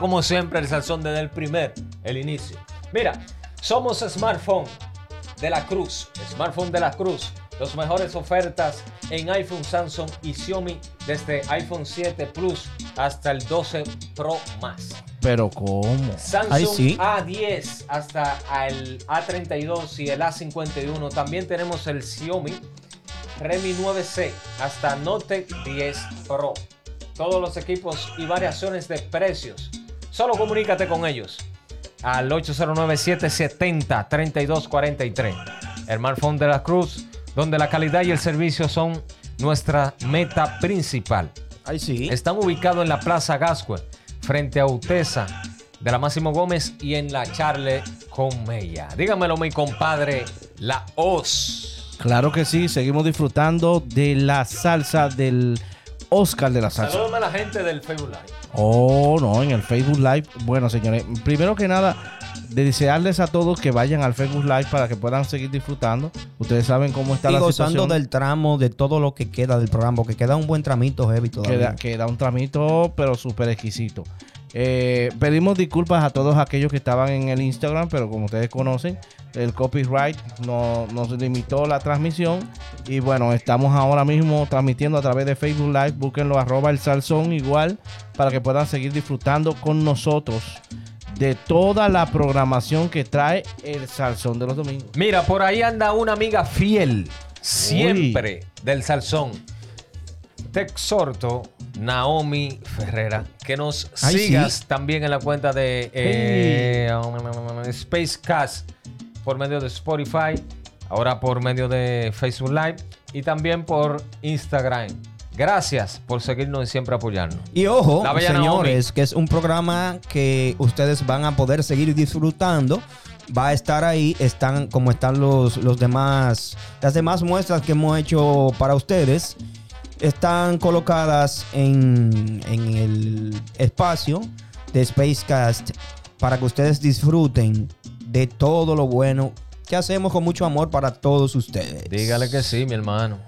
como siempre el sazón desde el primer, el inicio. Mira, somos smartphone de la Cruz, smartphone de la Cruz. Las mejores ofertas en iPhone, Samsung y Xiaomi desde iPhone 7 Plus hasta el 12 Pro más. Pero ¿cómo? Samsung A10 hasta el A32 y el A51. También tenemos el Xiaomi Redmi 9C hasta Note 10 Pro. Todos los equipos y variaciones de precios Solo comunícate con ellos al 809-770-3243. El de la Cruz, donde la calidad y el servicio son nuestra meta principal. Ahí sí. Están ubicados en la Plaza Gascue, frente a Utesa, de la Máximo Gómez y en la Charle con Mella. Dígamelo, mi compadre, la Oz. Claro que sí, seguimos disfrutando de la salsa del Oscar de la salsa. Saludame a la gente del Facebook Oh, no, en el Facebook Live. Bueno, señores, primero que nada, de desearles a todos que vayan al Facebook Live para que puedan seguir disfrutando. Ustedes saben cómo está Y la gozando situación. del tramo, de todo lo que queda del programa, porque queda un buen tramito heavy todavía. Queda, queda un tramito, pero súper exquisito. Eh, pedimos disculpas a todos aquellos que estaban en el Instagram, pero como ustedes conocen, el copyright no- nos limitó la transmisión. Y bueno, estamos ahora mismo transmitiendo a través de Facebook Live. Búsquenlo arroba el salsón igual para que puedan seguir disfrutando con nosotros de toda la programación que trae el salsón de los domingos. Mira, por ahí anda una amiga fiel, siempre del Salsón. Te exhorto, Naomi Ferrera, que nos Ay, sigas sí. también en la cuenta de eh, Spacecast por medio de Spotify, ahora por medio de Facebook Live y también por Instagram. Gracias por seguirnos y siempre apoyarnos. Y ojo, señores, que es un programa que ustedes van a poder seguir disfrutando. Va a estar ahí, están como están los, los demás, las demás muestras que hemos hecho para ustedes. Están colocadas en, en el espacio de Spacecast para que ustedes disfruten de todo lo bueno que hacemos con mucho amor para todos ustedes. Dígale que sí, mi hermano.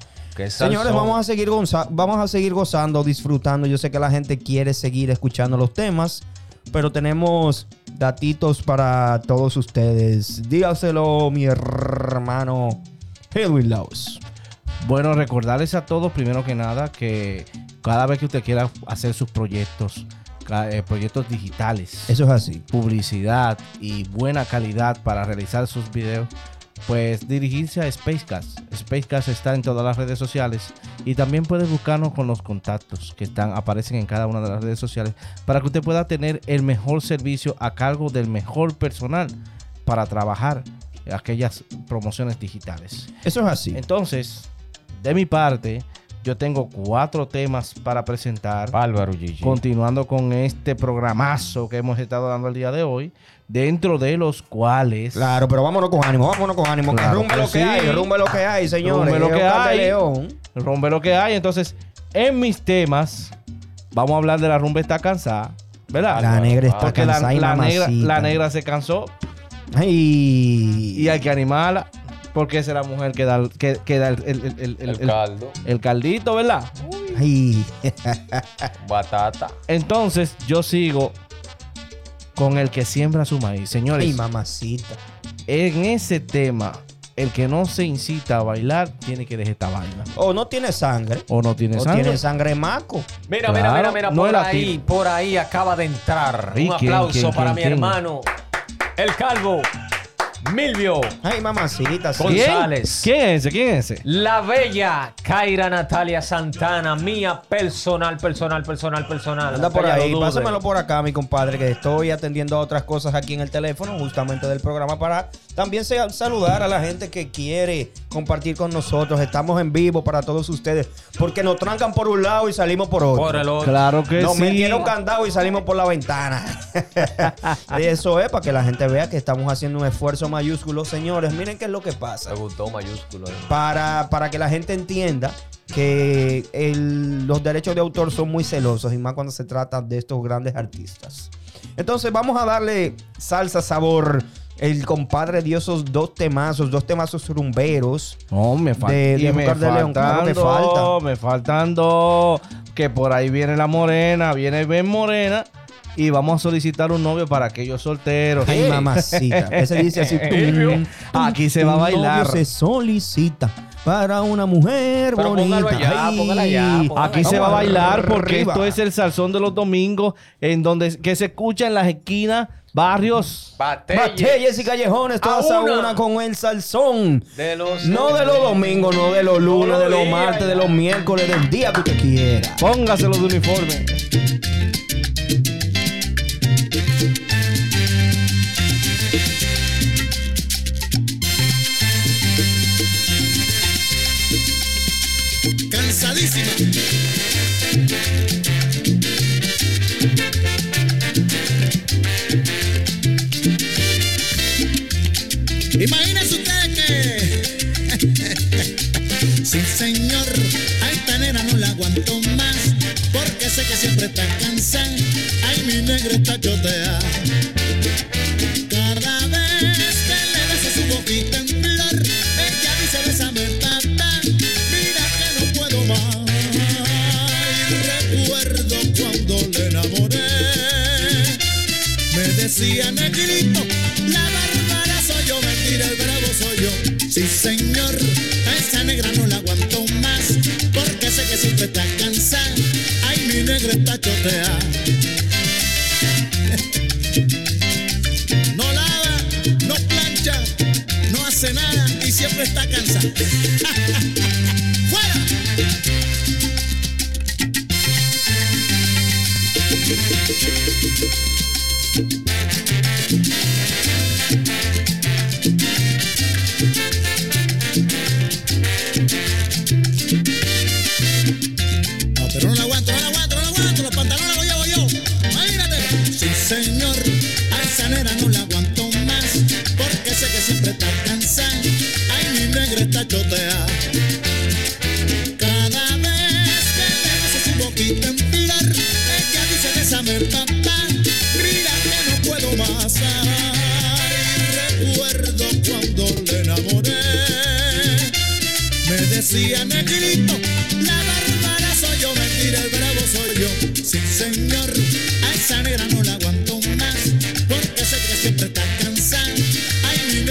Señores, vamos a seguir goza- vamos a seguir gozando, disfrutando. Yo sé que la gente quiere seguir escuchando los temas, pero tenemos datitos para todos ustedes. Dígaselo, mi hermano Edwin Laos. Bueno, recordarles a todos, primero que nada, que cada vez que usted quiera hacer sus proyectos, eh, proyectos digitales, Eso es así. publicidad y buena calidad para realizar sus videos, pues dirigirse a Spacecast. Spacecast está en todas las redes sociales y también puede buscarnos con los contactos que están aparecen en cada una de las redes sociales para que usted pueda tener el mejor servicio a cargo del mejor personal para trabajar aquellas promociones digitales. Eso es así. Entonces, de mi parte, yo tengo cuatro temas para presentar. Bárbaro, Gigi. Continuando con este programazo que hemos estado dando el día de hoy, dentro de los cuales Claro, pero vámonos con ánimo, vámonos con ánimo. Claro que rumbe lo que sí. hay, rumbe lo que hay, señores. Rumbe lo que hay. León. rompe lo que hay. Entonces, en mis temas, vamos a hablar de la rumba está cansada, ¿verdad? La negra está Porque la, cansada y la negra, la negra se cansó Ay. y hay que animarla. Porque esa es la mujer que da, que, que da el, el- el- el- El el- caldo, el caldito, ¿verdad? Ay. batata. Entonces yo sigo con el que siembra su maíz. Señores, Ay, mamacita. en ese tema, el que no se incita a bailar tiene que dejar esta vaina. O no tiene sangre. O no tiene O sangre. tiene sangre maco. Mira, Claro, mira, mira, mira, no por ahí, por ahí acaba de entrar. ¿Y Un quién, aplauso quién, para quién, mi quién? hermano, el calvo, Milvio Ay, mamacita. sí. González. ¿Quién es ese? ¿Quién es ese? La bella Kaira Natalia Santana, mía personal, personal, personal, personal. Anda por ahí, pásamelo por acá, mi compadre, que estoy atendiendo a otras cosas aquí en el teléfono, justamente del programa, para también saludar a la gente que quiere compartir con nosotros. Estamos en vivo para todos ustedes, porque nos trancan por un lado y salimos por otro. Por el otro. Claro que Nos sí. metieron candado y salimos por la ventana. Eso es para que la gente vea que estamos haciendo un esfuerzo mayúsculo, señores. Miren qué es lo que pasa Me gustó mayúsculo. eh. para, para que la gente entienda que el- los derechos de autor son muy celosos y más cuando se trata de estos grandes artistas. Entonces vamos a darle salsa, sabor. El compadre dio esos dos temazos, dos temazos rumberos. No, me falta. De- de Oscar de León, claro falta. Me faltan dos. Que por ahí viene la morena, viene Ben Morena. Y vamos a solicitar un novio para aquellos solteros. Ay, mamacita. Ese dice así. tum, Aquí se va a bailar. novio se solicita para una mujer Pero bonita. allá, Ay. póngala allá, póngala Aquí Vamos se va a bailar porque arriba. esto es el salsón de los domingos, en donde que se escucha en las esquinas, barrios. Batallas y callejones, todas a A una. una con el salsón. De los No de los domingos, no de los lunes, de los martes, de los miércoles, del día que usted quiera. Póngaselo de uniforme. negreta cansan, ay mi negreta chotea. Cada vez que le beso su boquita en flor, ella dice besame tata, mira que no puedo más. Y recuerdo cuando le enamoré, me decía negrito, la bárbara soy yo, mentira el bravo soy yo. Sí señor, a esa negra no la aguanto más, porque sé que siempre está negreta chotea. No lava, no plancha, no hace nada y siempre está cansada.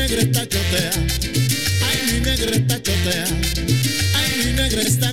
negra está chotea, ay mi negra está chotea, ay mi negra está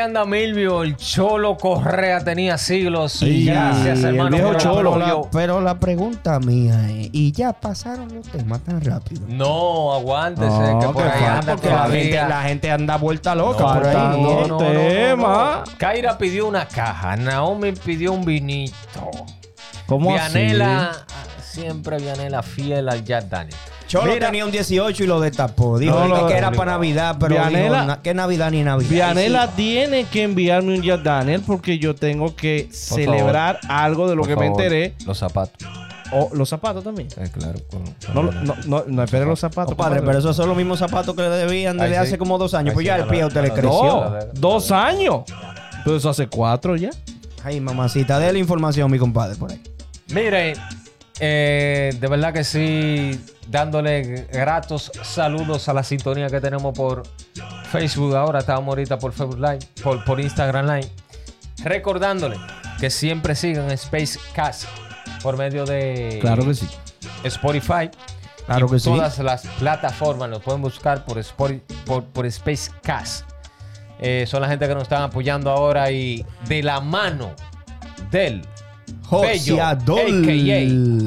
ahí anda Milvio, el Cholo Correa tenía siglos. Y Gracias, el hermano. viejo el cholo. la- pero la pregunta mía es, ¿y ya pasaron los temas tan rápido? No, aguántese, No, que por que ahí falta, anda porque la gente, todavía. la gente anda vuelta loca No, por ahí. ¿eh? No, no, no, no, tema. no. Kaira pidió una caja, Naomi pidió un vinito. ¿Cómo Vianela, siempre Vianela fiel al Jack Daniel. Cholo Mira, tenía un 18 y lo destapó. Dijo No, que era para Navidad, pero Vianela- dijo, ¿qué Navidad ni Navidad? Vianela Sí. tiene que enviarme un Jack Daniel porque yo tengo que celebrar algo de lo por que me enteré. Los zapatos. O los zapatos también. Eh, claro. con- con- No, no, no, no espere los zapatos. Compadre, compadre. pero esos son los mismos zapatos que le debían desde sí. hace como dos años. Ay, pues sí, ya no el pie a usted le no creció. No, dos años. Pero eso hace cuatro ya. Ay, mamacita, dé la información, mi compadre, por ahí. Miren, eh, de verdad que sí, dándole gratos saludos a la sintonía que tenemos por Facebook ahora, estábamos ahorita por Facebook Live, por, por Instagram Live. Recordándole que siempre sigan Spacecast por medio de Claro que sí. Spotify. Claro y que sí. Todas las plataformas lo pueden buscar por, Spori- por, por Spacecast. Eh, son la gente que nos están apoyando ahora y de la mano del Joseador.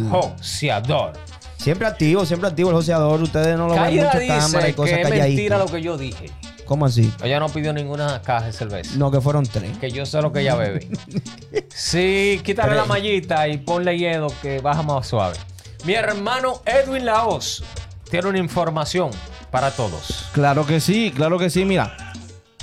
Joseador. Siempre activo, siempre activo el joseador. Ustedes no lo ven mucho dice cámara y que cosas es mentira lo que yo dije. ¿Cómo así? Ella no pidió ninguna caja de cerveza. No, que fueron tres. Que yo sé lo que ella bebe. sí, quítale la mallita y ponle hielo que baja más suave. Mi hermano Edwin Laos tiene una información para todos. Claro que sí, claro que sí. Mira,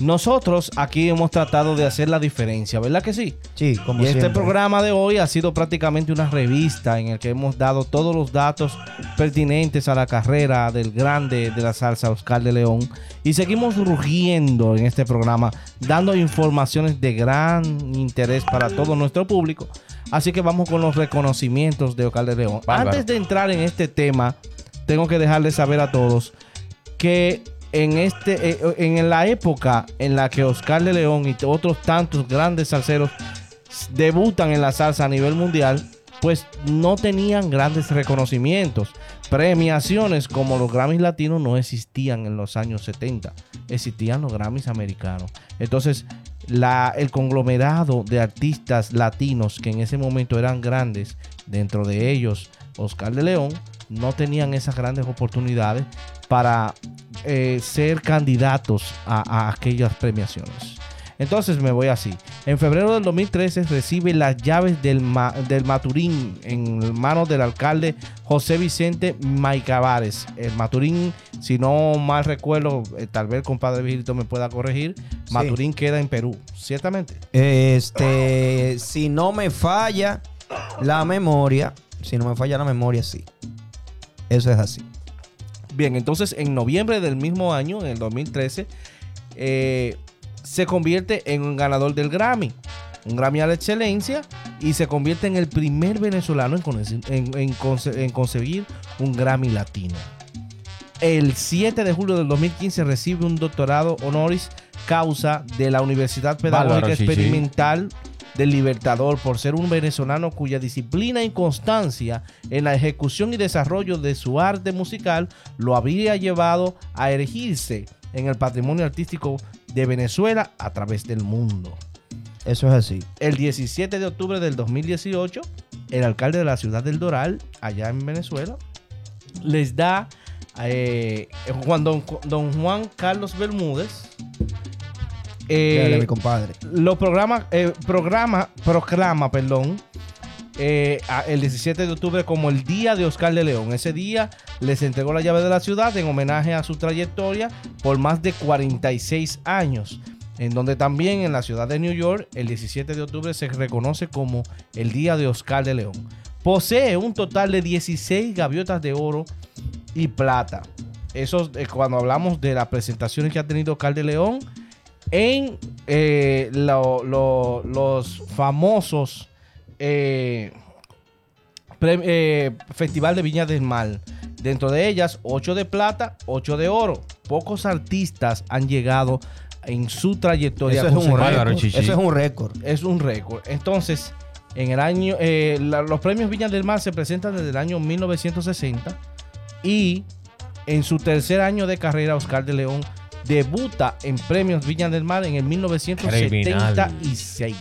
nosotros aquí hemos tratado de hacer la diferencia, ¿verdad que sí? Sí, como y este programa de hoy ha sido prácticamente una revista en el que hemos dado todos los datos pertinentes a la carrera del grande de la salsa Oscar de León. Y seguimos rugiendo en este programa, dando informaciones de gran interés para todo nuestro público. Así que vamos con los reconocimientos de Oscar de León. Bárbaro. Antes de entrar en este tema, tengo que dejarles saber a todos que en este eh, en la época en la que Oscar de León y otros tantos grandes salseros debutan en la salsa a nivel mundial, pues no tenían grandes reconocimientos. Premiaciones como los Grammys latinos no existían en los años 70, existían los Grammys americanos. Entonces, la, el conglomerado de artistas latinos que en ese momento eran grandes, dentro de ellos Oscar de León, no tenían esas grandes oportunidades para eh, ser candidatos a, a aquellas premiaciones. Entonces me voy así. En febrero del 2013 recibe las llaves del, Ma- del Maturín en manos del alcalde José Vicente Maicavares. El Maturín, si no mal recuerdo, eh, tal vez el compadre Vigilito me pueda corregir, Maturín queda en Perú, ciertamente. Este, si no me falla la memoria, si no me falla la memoria, sí. Eso es así. Bien, entonces en noviembre del mismo año, en el 2013, eh, se convierte en un ganador del Grammy, un Grammy a la excelencia, y se convierte en el primer venezolano en, en conseguir un Grammy latino. El 7 de julio del 2015 recibe un doctorado honoris causa de la Universidad Pedagógica Bárbaro. Experimental del Libertador por ser un venezolano cuya disciplina y constancia en la ejecución y desarrollo de su arte musical lo habría llevado a erigirse en el patrimonio artístico de Venezuela a través del mundo. Eso es así. El 17 de octubre del 2018, el alcalde de la ciudad del Doral, allá en Venezuela, les da eh, Juan don, don Juan Carlos Bermúdez. Eh, mi compadre. lo programa, eh, programa, proclama, perdón, eh, el 17 de octubre como el Día de Oscar de León. Ese día les entregó la llave de la ciudad en homenaje a su trayectoria por más de 46 años. En donde también en la ciudad de New York, el 17 de octubre se reconoce como el Día de Oscar de León. Posee un total de 16 gaviotas de oro y plata. Eso eh, cuando hablamos de las presentaciones que ha tenido Oscar de León en eh, lo- lo- los famosos eh, eh, Festival de Viña del Mar. Dentro de ellas, 8 de plata, 8 de oro. Pocos artistas han llegado en su trayectoria. Eso es un récord. Eso es un récord. es un récord. Entonces, en el año, eh, la- los premios Viña del Mar se presentan desde el año 1960 y en su tercer año de carrera, Oscar de León debuta en premios Viña del Mar en el 1976.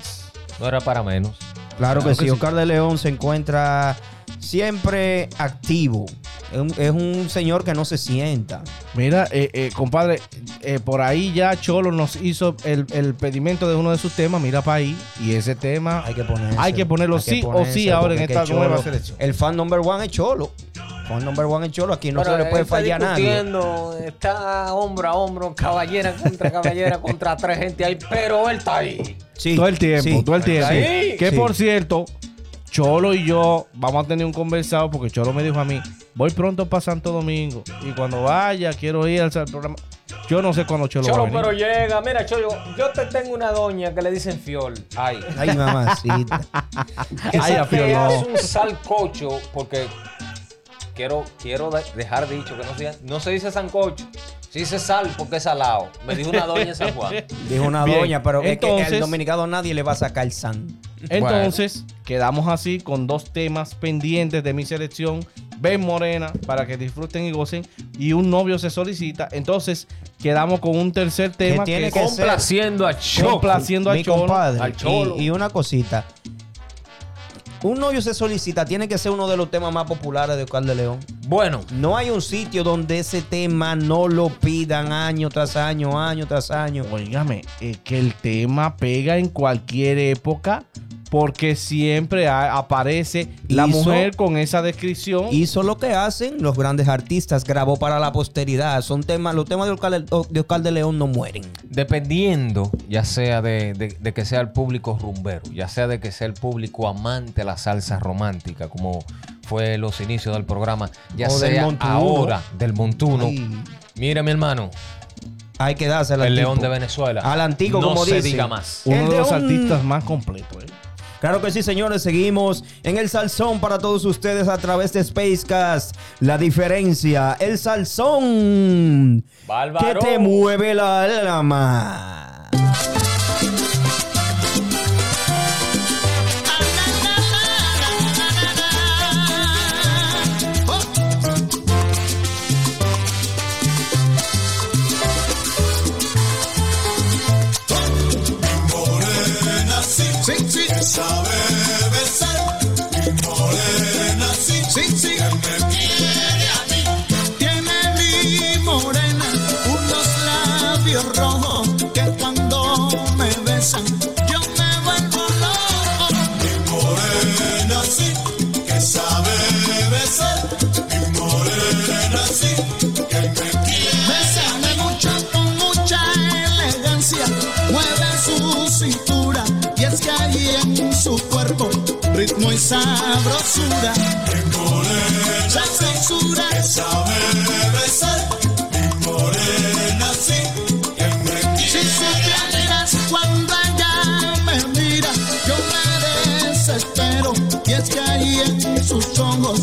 No era para menos. Claro, que, que sí. sí. Oscar de León se encuentra siempre activo. Es un, es un señor que no se sienta. Mira, eh, eh, compadre, eh, por ahí ya Cholo nos hizo el, el pedimento de uno de sus temas, mira para ahí, y ese tema Hay que ponerlo. Hay que ponerlo sí o sí ahora en esta nueva selección. El fan number one es Cholo. Fan number one es Cholo. Aquí no Pero se le puede fallar a nadie. Está hombro a hombro, caballera contra caballera, contra tres gente ahí, pero él está ahí. Sí, todo el tiempo, sí. todo el tiempo. Ahí. Que Sí. por cierto, Cholo y yo vamos a tener un conversado porque Cholo me dijo a mí, voy pronto para Santo Domingo y cuando vaya quiero ir al programa. Yo no sé cuándo Cholo, va a Cholo, venir. pero llega. Mira, Cholo, yo te tengo una doña que le dicen fiol. Ay. Ay, mamacita. Que Ay, a Fiol no. hace un salcocho porque quiero, quiero de- dejar dicho que no se, no se dice sancocho. Se dice sal porque es salado. Me dijo una doña en San Juan. Dijo una Bien, doña, pero es que entonces- al dominicano nadie le va a sacar el san. Entonces, quedamos así con dos temas pendientes de mi selección. Ven Morena para que disfruten y gocen. Y un novio se solicita. Entonces, quedamos con un tercer tema tiene es que ser- Complaciendo a Choco. complaciendo a Mi Cholo. compadre. al Cholo. Y, y una cosita. Un novio se solicita, tiene que ser uno de los temas más populares de Oscar de León. Bueno, No hay un sitio donde ese tema no lo pidan año tras año, año tras año. Óigame, es que el tema pega en cualquier época porque siempre aparece la Hizo- mujer con esa descripción. Hizo lo que hacen los grandes artistas, grabó para la posteridad. Son temas, los temas de Oscar, de Oscar de León no mueren. dependiendo, ya sea de, de- de que sea el público rumbero, ya sea de que sea el público amante a la salsa romántica, como fue los inicios del programa, ya O del sea montuno. ahora del montuno. Ay, Mira, mi hermano, hay que dársela el al león de Venezuela. Al antiguo, no como se dicen. diga más. Uno el de de los un- artistas más completos. ¿eh? Claro que sí, señores. Seguimos en el salsón para todos ustedes a través de Spacecast. La diferencia, el salsón que te mueve la alma. su cuerpo, ritmo y sabrosura. La censura que sabe besar. Y por ella sí que me quiere. Si se creerás cuando ella me mira, yo me desespero. Y es que ahí en sus ojos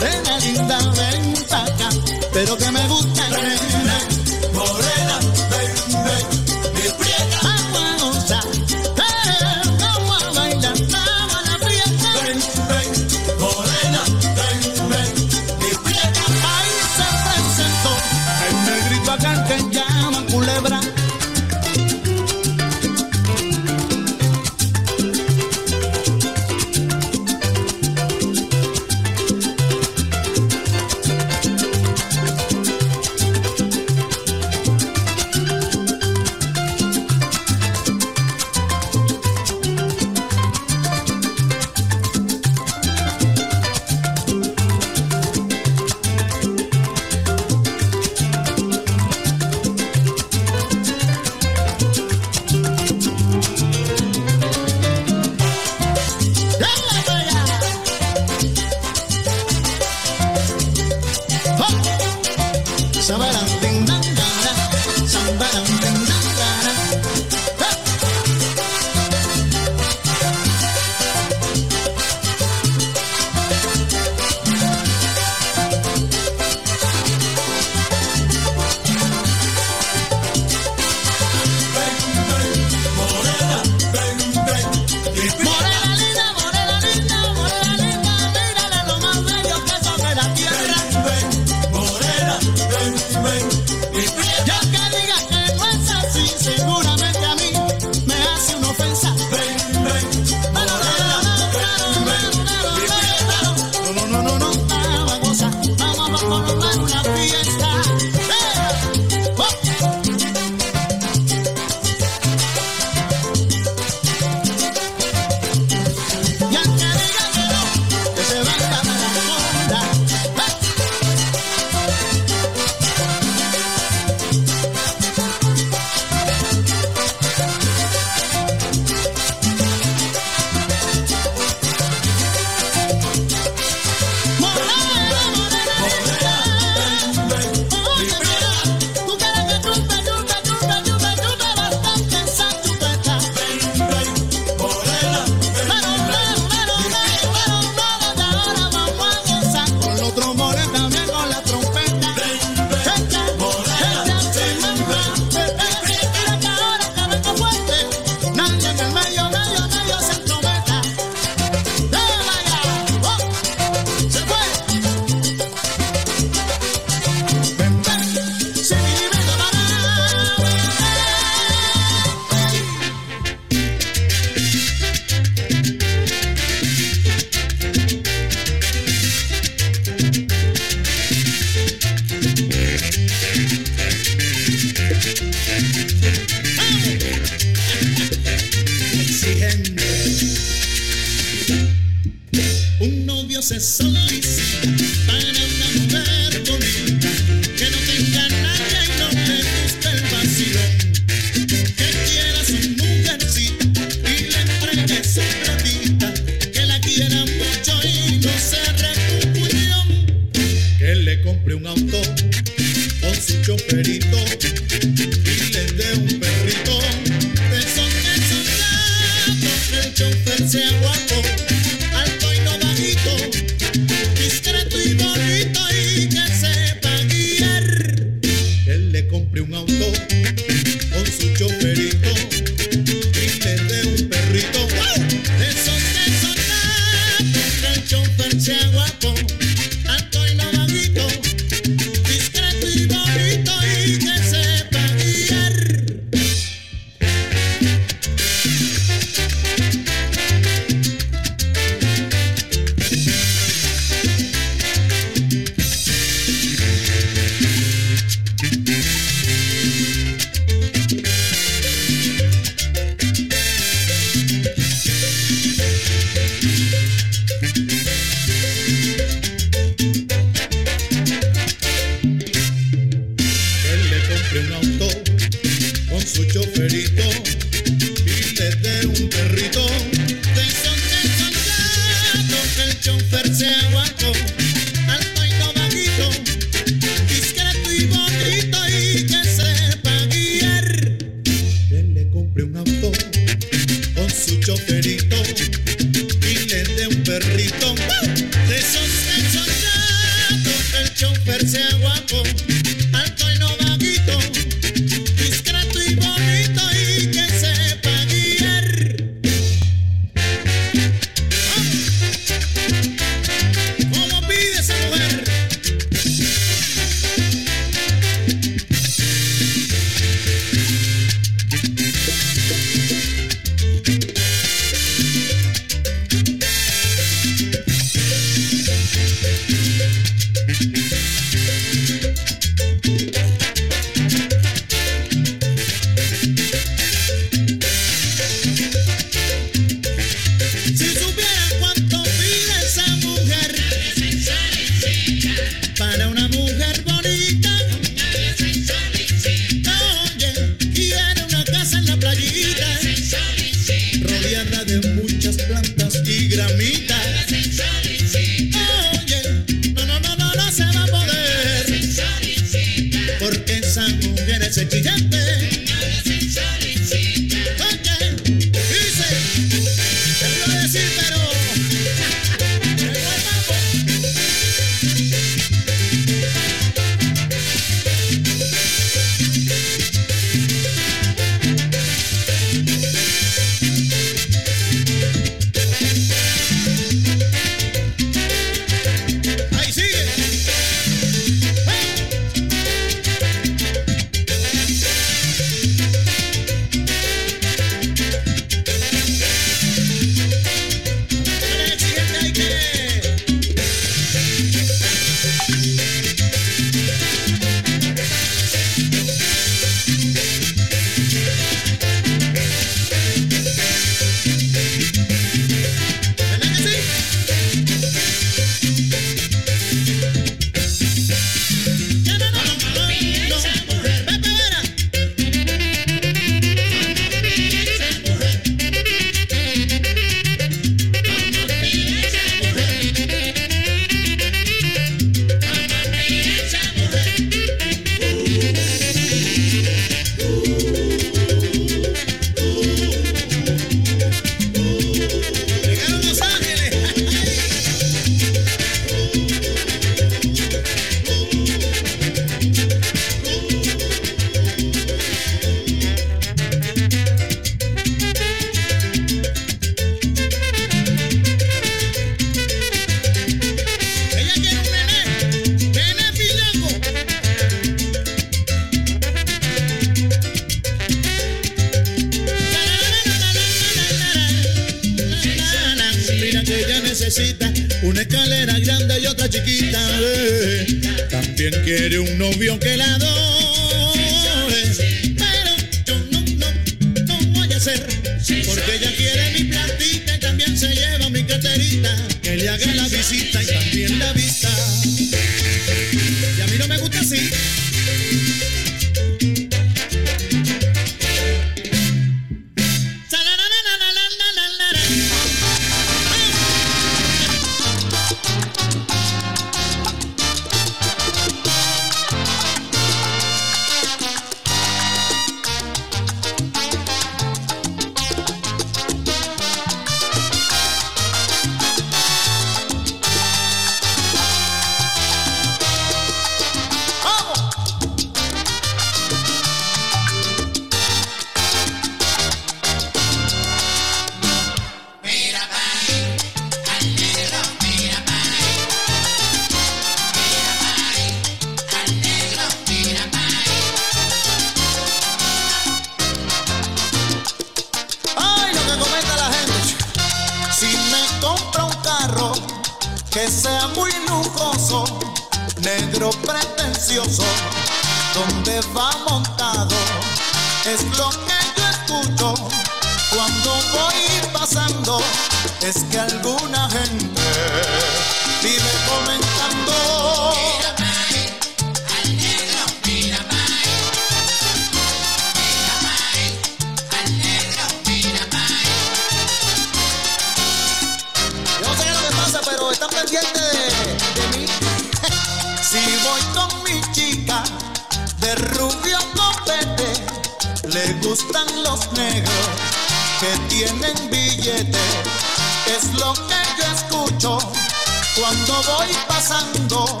cuando voy pasando.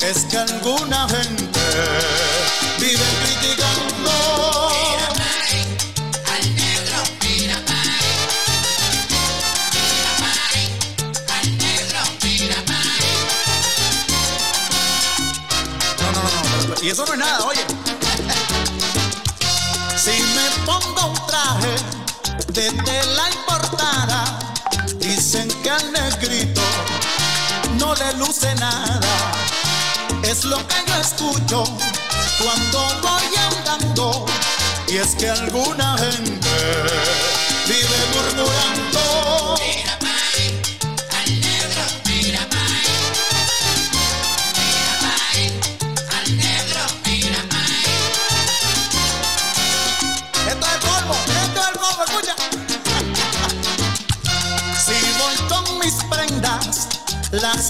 Es que alguna gente vive criticando. No, no, no, no, pero- y eso no es nada, oye. Si me pongo un traje de tela importada, dicen que al negrito no le luce nada. Es lo que yo escucho cuando voy andando, y es que alguna gente vive murmurando.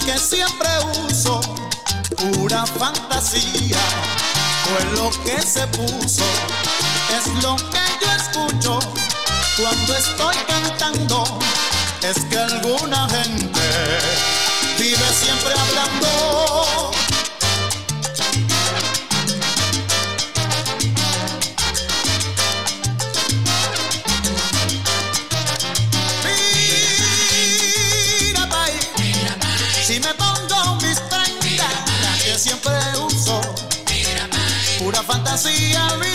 Que siempre uso, pura fantasía, fue lo que se puso, es lo que yo escucho cuando estoy cantando, es que alguna gente vive siempre hablando. Fantasía,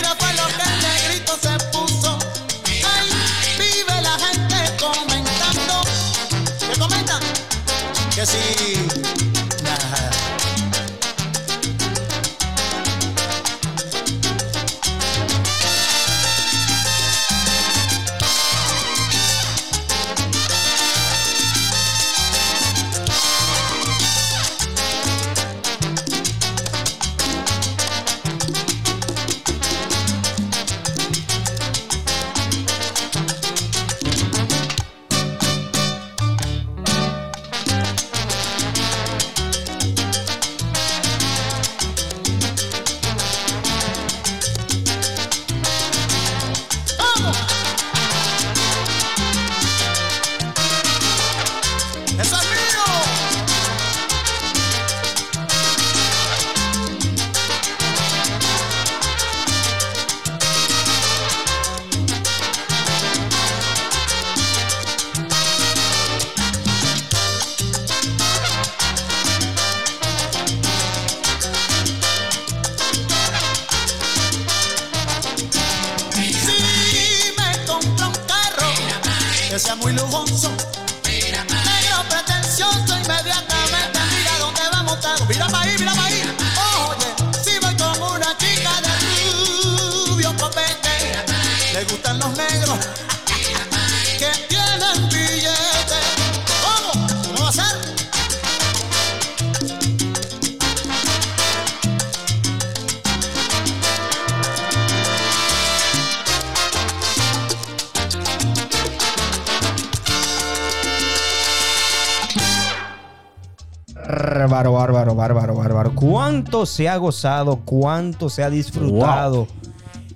¿Cuánto se ha gozado? ¿Cuánto se ha disfrutado?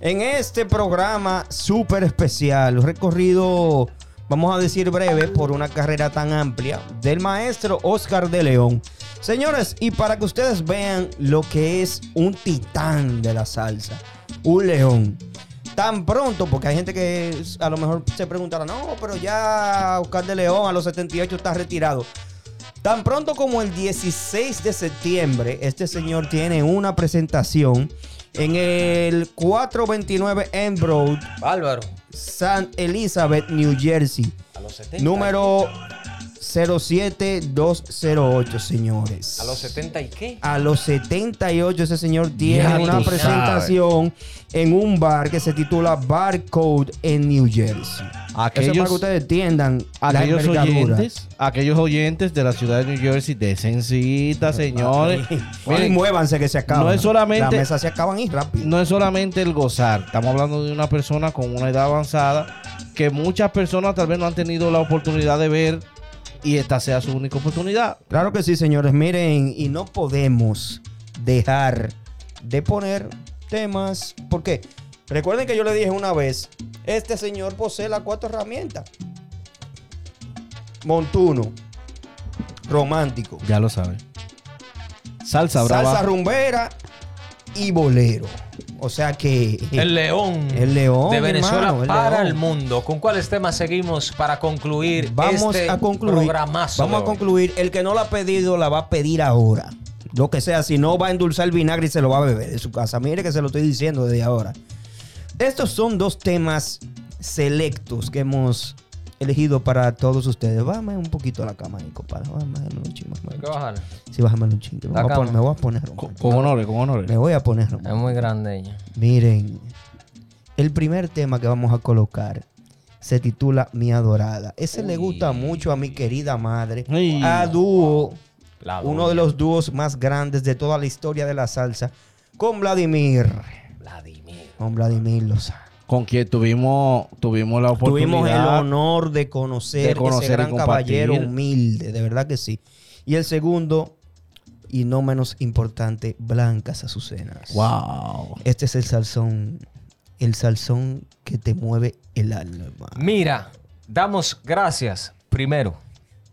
En este programa súper especial, un recorrido, vamos a decir breve, por una carrera tan amplia del maestro Oscar de León. Señores, y para que ustedes vean lo que es un titán de la salsa, un león. Tan pronto, porque hay gente que a lo mejor se preguntará, no, pero ya Oscar de León a los 78 está retirado. Tan pronto como el 16 de septiembre, este señor tiene una presentación en el 429 M Road, Bárbaro. San Elizabeth, New Jersey. A los 70. Número 07208, señores. ¿A los 70 y qué? A los 78 ese señor tiene Ya una presentación en un bar que se titula Barcode en New Jersey. Eso para que Aquellos, ustedes entiendan la aquellos oyentes, aquellos oyentes de la ciudad de New Jersey, de sencita, señores. Miren, muévanse que se acaban. no es solamente- Las mesas se acaban y rápido. no es solamente el gozar, estamos hablando de una persona con una edad avanzada que muchas personas tal vez no han tenido la oportunidad de ver y esta sea su única oportunidad. Claro que sí, señores. Miren, y no podemos dejar de poner temas. ¿Por qué? Recuerden que yo le dije una vez, este señor posee las cuatro herramientas. Montuno, romántico, Ya lo saben. Salsa brava. salsa rumbera y bolero. O sea que El León. El León, De Venezuela hermano, para el mundo. ¿Con cuáles temas seguimos para concluir vamos este a concluir. programazo Vamos a concluir. El que no la ha pedido la va a pedir ahora. Lo que sea, si no va a endulzar el vinagre y se lo va a beber de su casa. Mire que se lo estoy diciendo desde ahora. Estos son dos temas selectos que hemos elegido para todos ustedes. Bájame un poquito a la cama, Nico, para. Bájame un chingo. Hay que bajar. Sí, bájame un chingo. Me, voy a poner- me voy a poner Con, romántico. con honores, con honores. Me voy a poner Es romántico. muy grande ella. Miren, el primer tema que vamos a colocar se titula Mi Adorada. Ese le gusta mucho a mi querida madre. Ay. A dúo, La uno de los dúos más grandes de toda la historia de la salsa, con Vladimir. Vladimir. Con Vladimir Lozano. Con quien tuvimos, tuvimos la oportunidad. Tuvimos el honor de conocer, de conocer ese gran caballero humilde, de verdad que sí. Y el segundo, y no menos importante, Blancas Azucenas. Wow. Este es el salsón, el salsón que te mueve el alma. Mira, damos gracias primero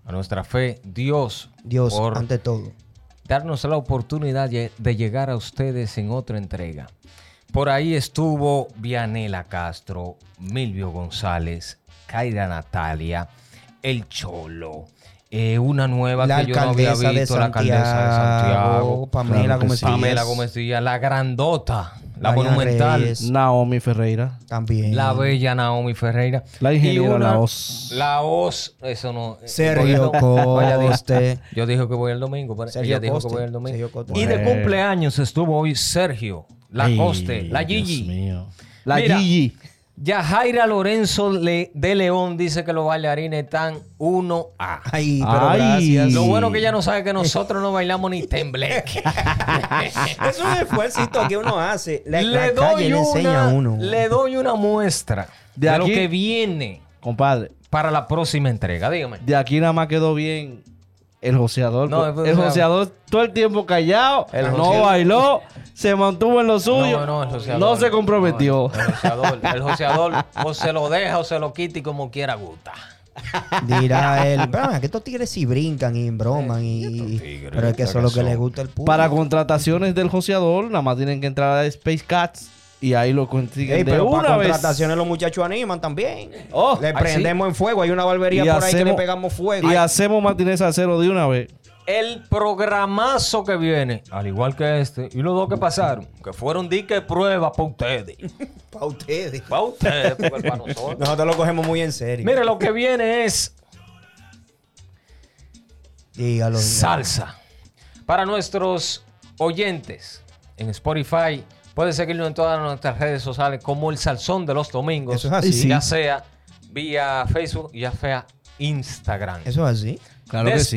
a nuestra fe, Dios, Dios, por ante todo. darnos la oportunidad de de llegar a ustedes en otra entrega. Por ahí estuvo Vianela Castro, Milvio González, Kaira Natalia, El Cholo, eh, una nueva La que yo no había de visto, la alcaldesa de Santiago, Santiago, Pamela Claro Gómez. Pamela Díaz, Gómez Díaz, la grandota, la monumental, Reyes. Naomi Ferreira. También. la bella Naomi Ferreira. La ingeniera Y una- La Oz. La Oz, eso no. eh, Sergio Coste. Yo dije que voy el domingo, pero Sergio ella dijo Coste. que voy el domingo. Sergio Coste. Y de cumpleaños estuvo hoy Sergio Lacoste, Ay, la Dios Gigi. mío. La Mira, Gigi. Yajaira Lorenzo Le- de León dice que los bailarines están 1A. Ay, pero Ay. gracias. Lo bueno que ella no sabe que nosotros no bailamos ni tembleque. es un esfuerzo que uno hace. La, la le, calle doy le enseña a una, uno. le doy una muestra de, De lo aquí- que viene Compadre, para la próxima entrega. Dígame. de aquí nada más quedó bien el joseador. No, el el joseador. joseador todo el tiempo callado, El no joseador. bailó, se mantuvo en lo suyo, No, no, el joseador. no se comprometió. No, el joseador, el joseador o se lo deja o se lo quita y como quiera gusta. Dirá él. Pero que estos tigres sí brincan y broman. Y, tigres, pero es que eso es lo que son. le gusta al público. Para contrataciones del joseador, nada más tienen que entrar a Space Cats y ahí lo consiguen Ey, de pero para una vez. contrataciones los muchachos animan también. Oh, le prendemos en fuego. Hay una barbería Y por ahí que le pegamos fuego. y Ay, hacemos Martínez Acero de una vez. El programazo que viene, al igual que este, y los dos que pasaron, que fueron dique prueba para ustedes. pa' ustedes. Para ustedes, porque para nosotros. Nosotros lo cogemos muy en serio. Mire, lo que viene es Dígalo. salsa. Para nuestros oyentes en Spotify, Puedes seguirnos en todas nuestras redes sociales como el Salsón de los Domingos. Eso es así. Sí. Ya sea vía Facebook, ya sea Instagram. Eso es así. Claro que sí.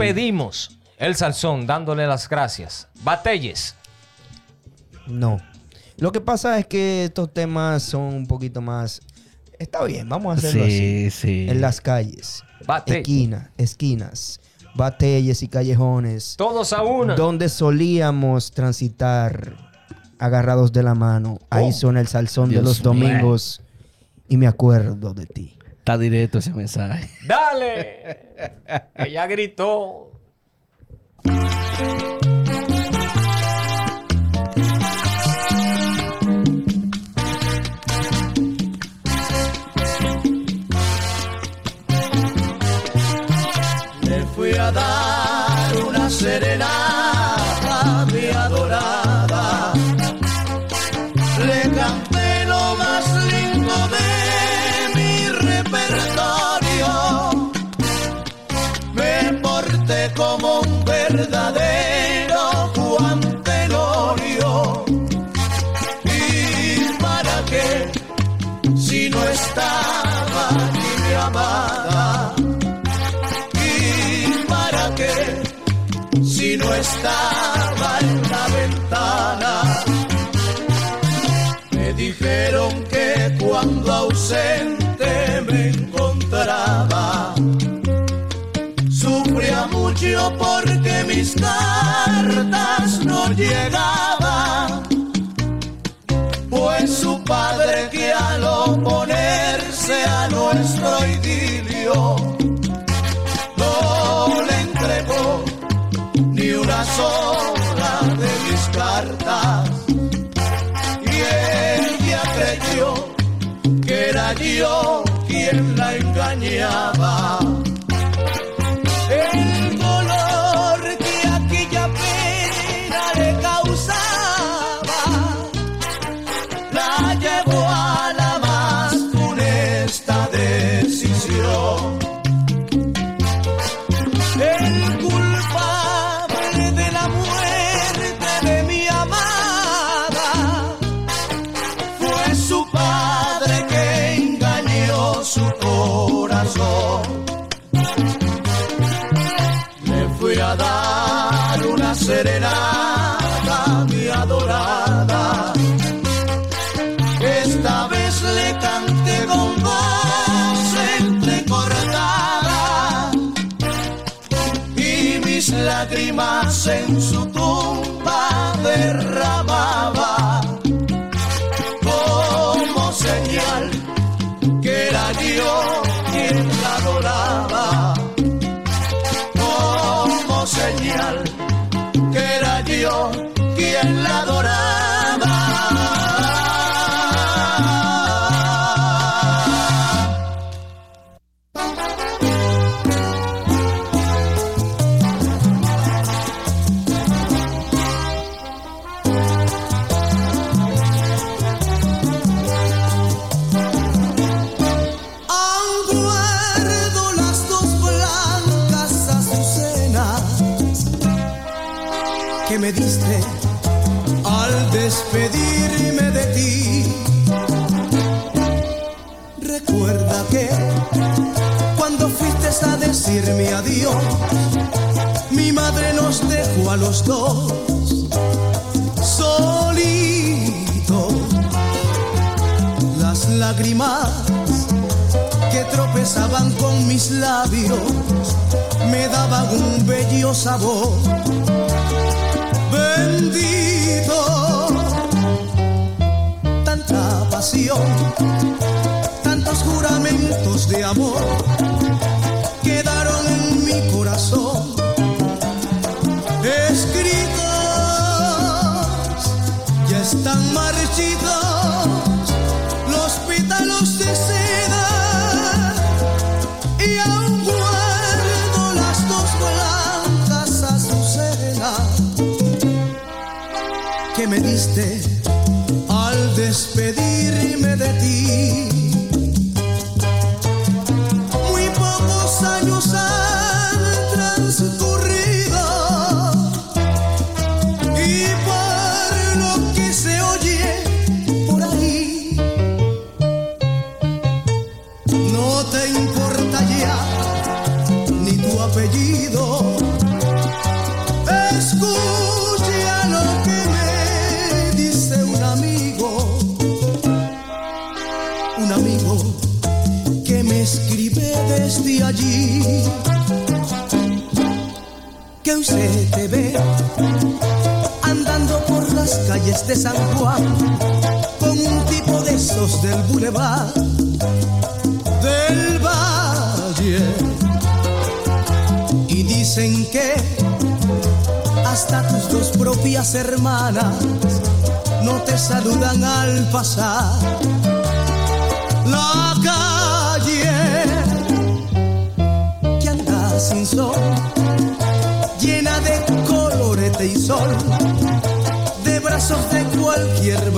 El Salsón dándole las gracias. Batelles. No. Lo que pasa es que estos temas son un poquito más. Está bien, vamos a hacerlo Sí, así. sí. En las calles, Bate- esquinas, esquinas, batalles y callejones, Todos a una. donde solíamos transitar agarrados de la mano. Ahí Oh. suena el salsón de los domingos y me acuerdo de ti. Está directo ese mensaje. Dale. Ella gritó. Thank you. Verdadero Juan Telorio. ¿Y para qué? Si no estaba ni mi amada. ¿Y para qué? Si no estaba en la ventana. Me dijeron que cuando ausente mis cartas no llegaban. Pues su padre que al oponerse a nuestro idilio no le entregó ni una sola de mis cartas. Y ella creyó que era yo quien la engañaba. Lágrimas en su tumba derramaba dos solitos. Las lágrimas que tropezaban con mis labios me daban un bello sabor. Bendito, tanta pasión, tantos juramentos de amor están marchitos los San Juan con un tipo de esos del bulevar del valle. Y dicen que hasta tus dos propias hermanas no te saludan al pasar. La calle que anda sin sol llena de colorete y sol cualquier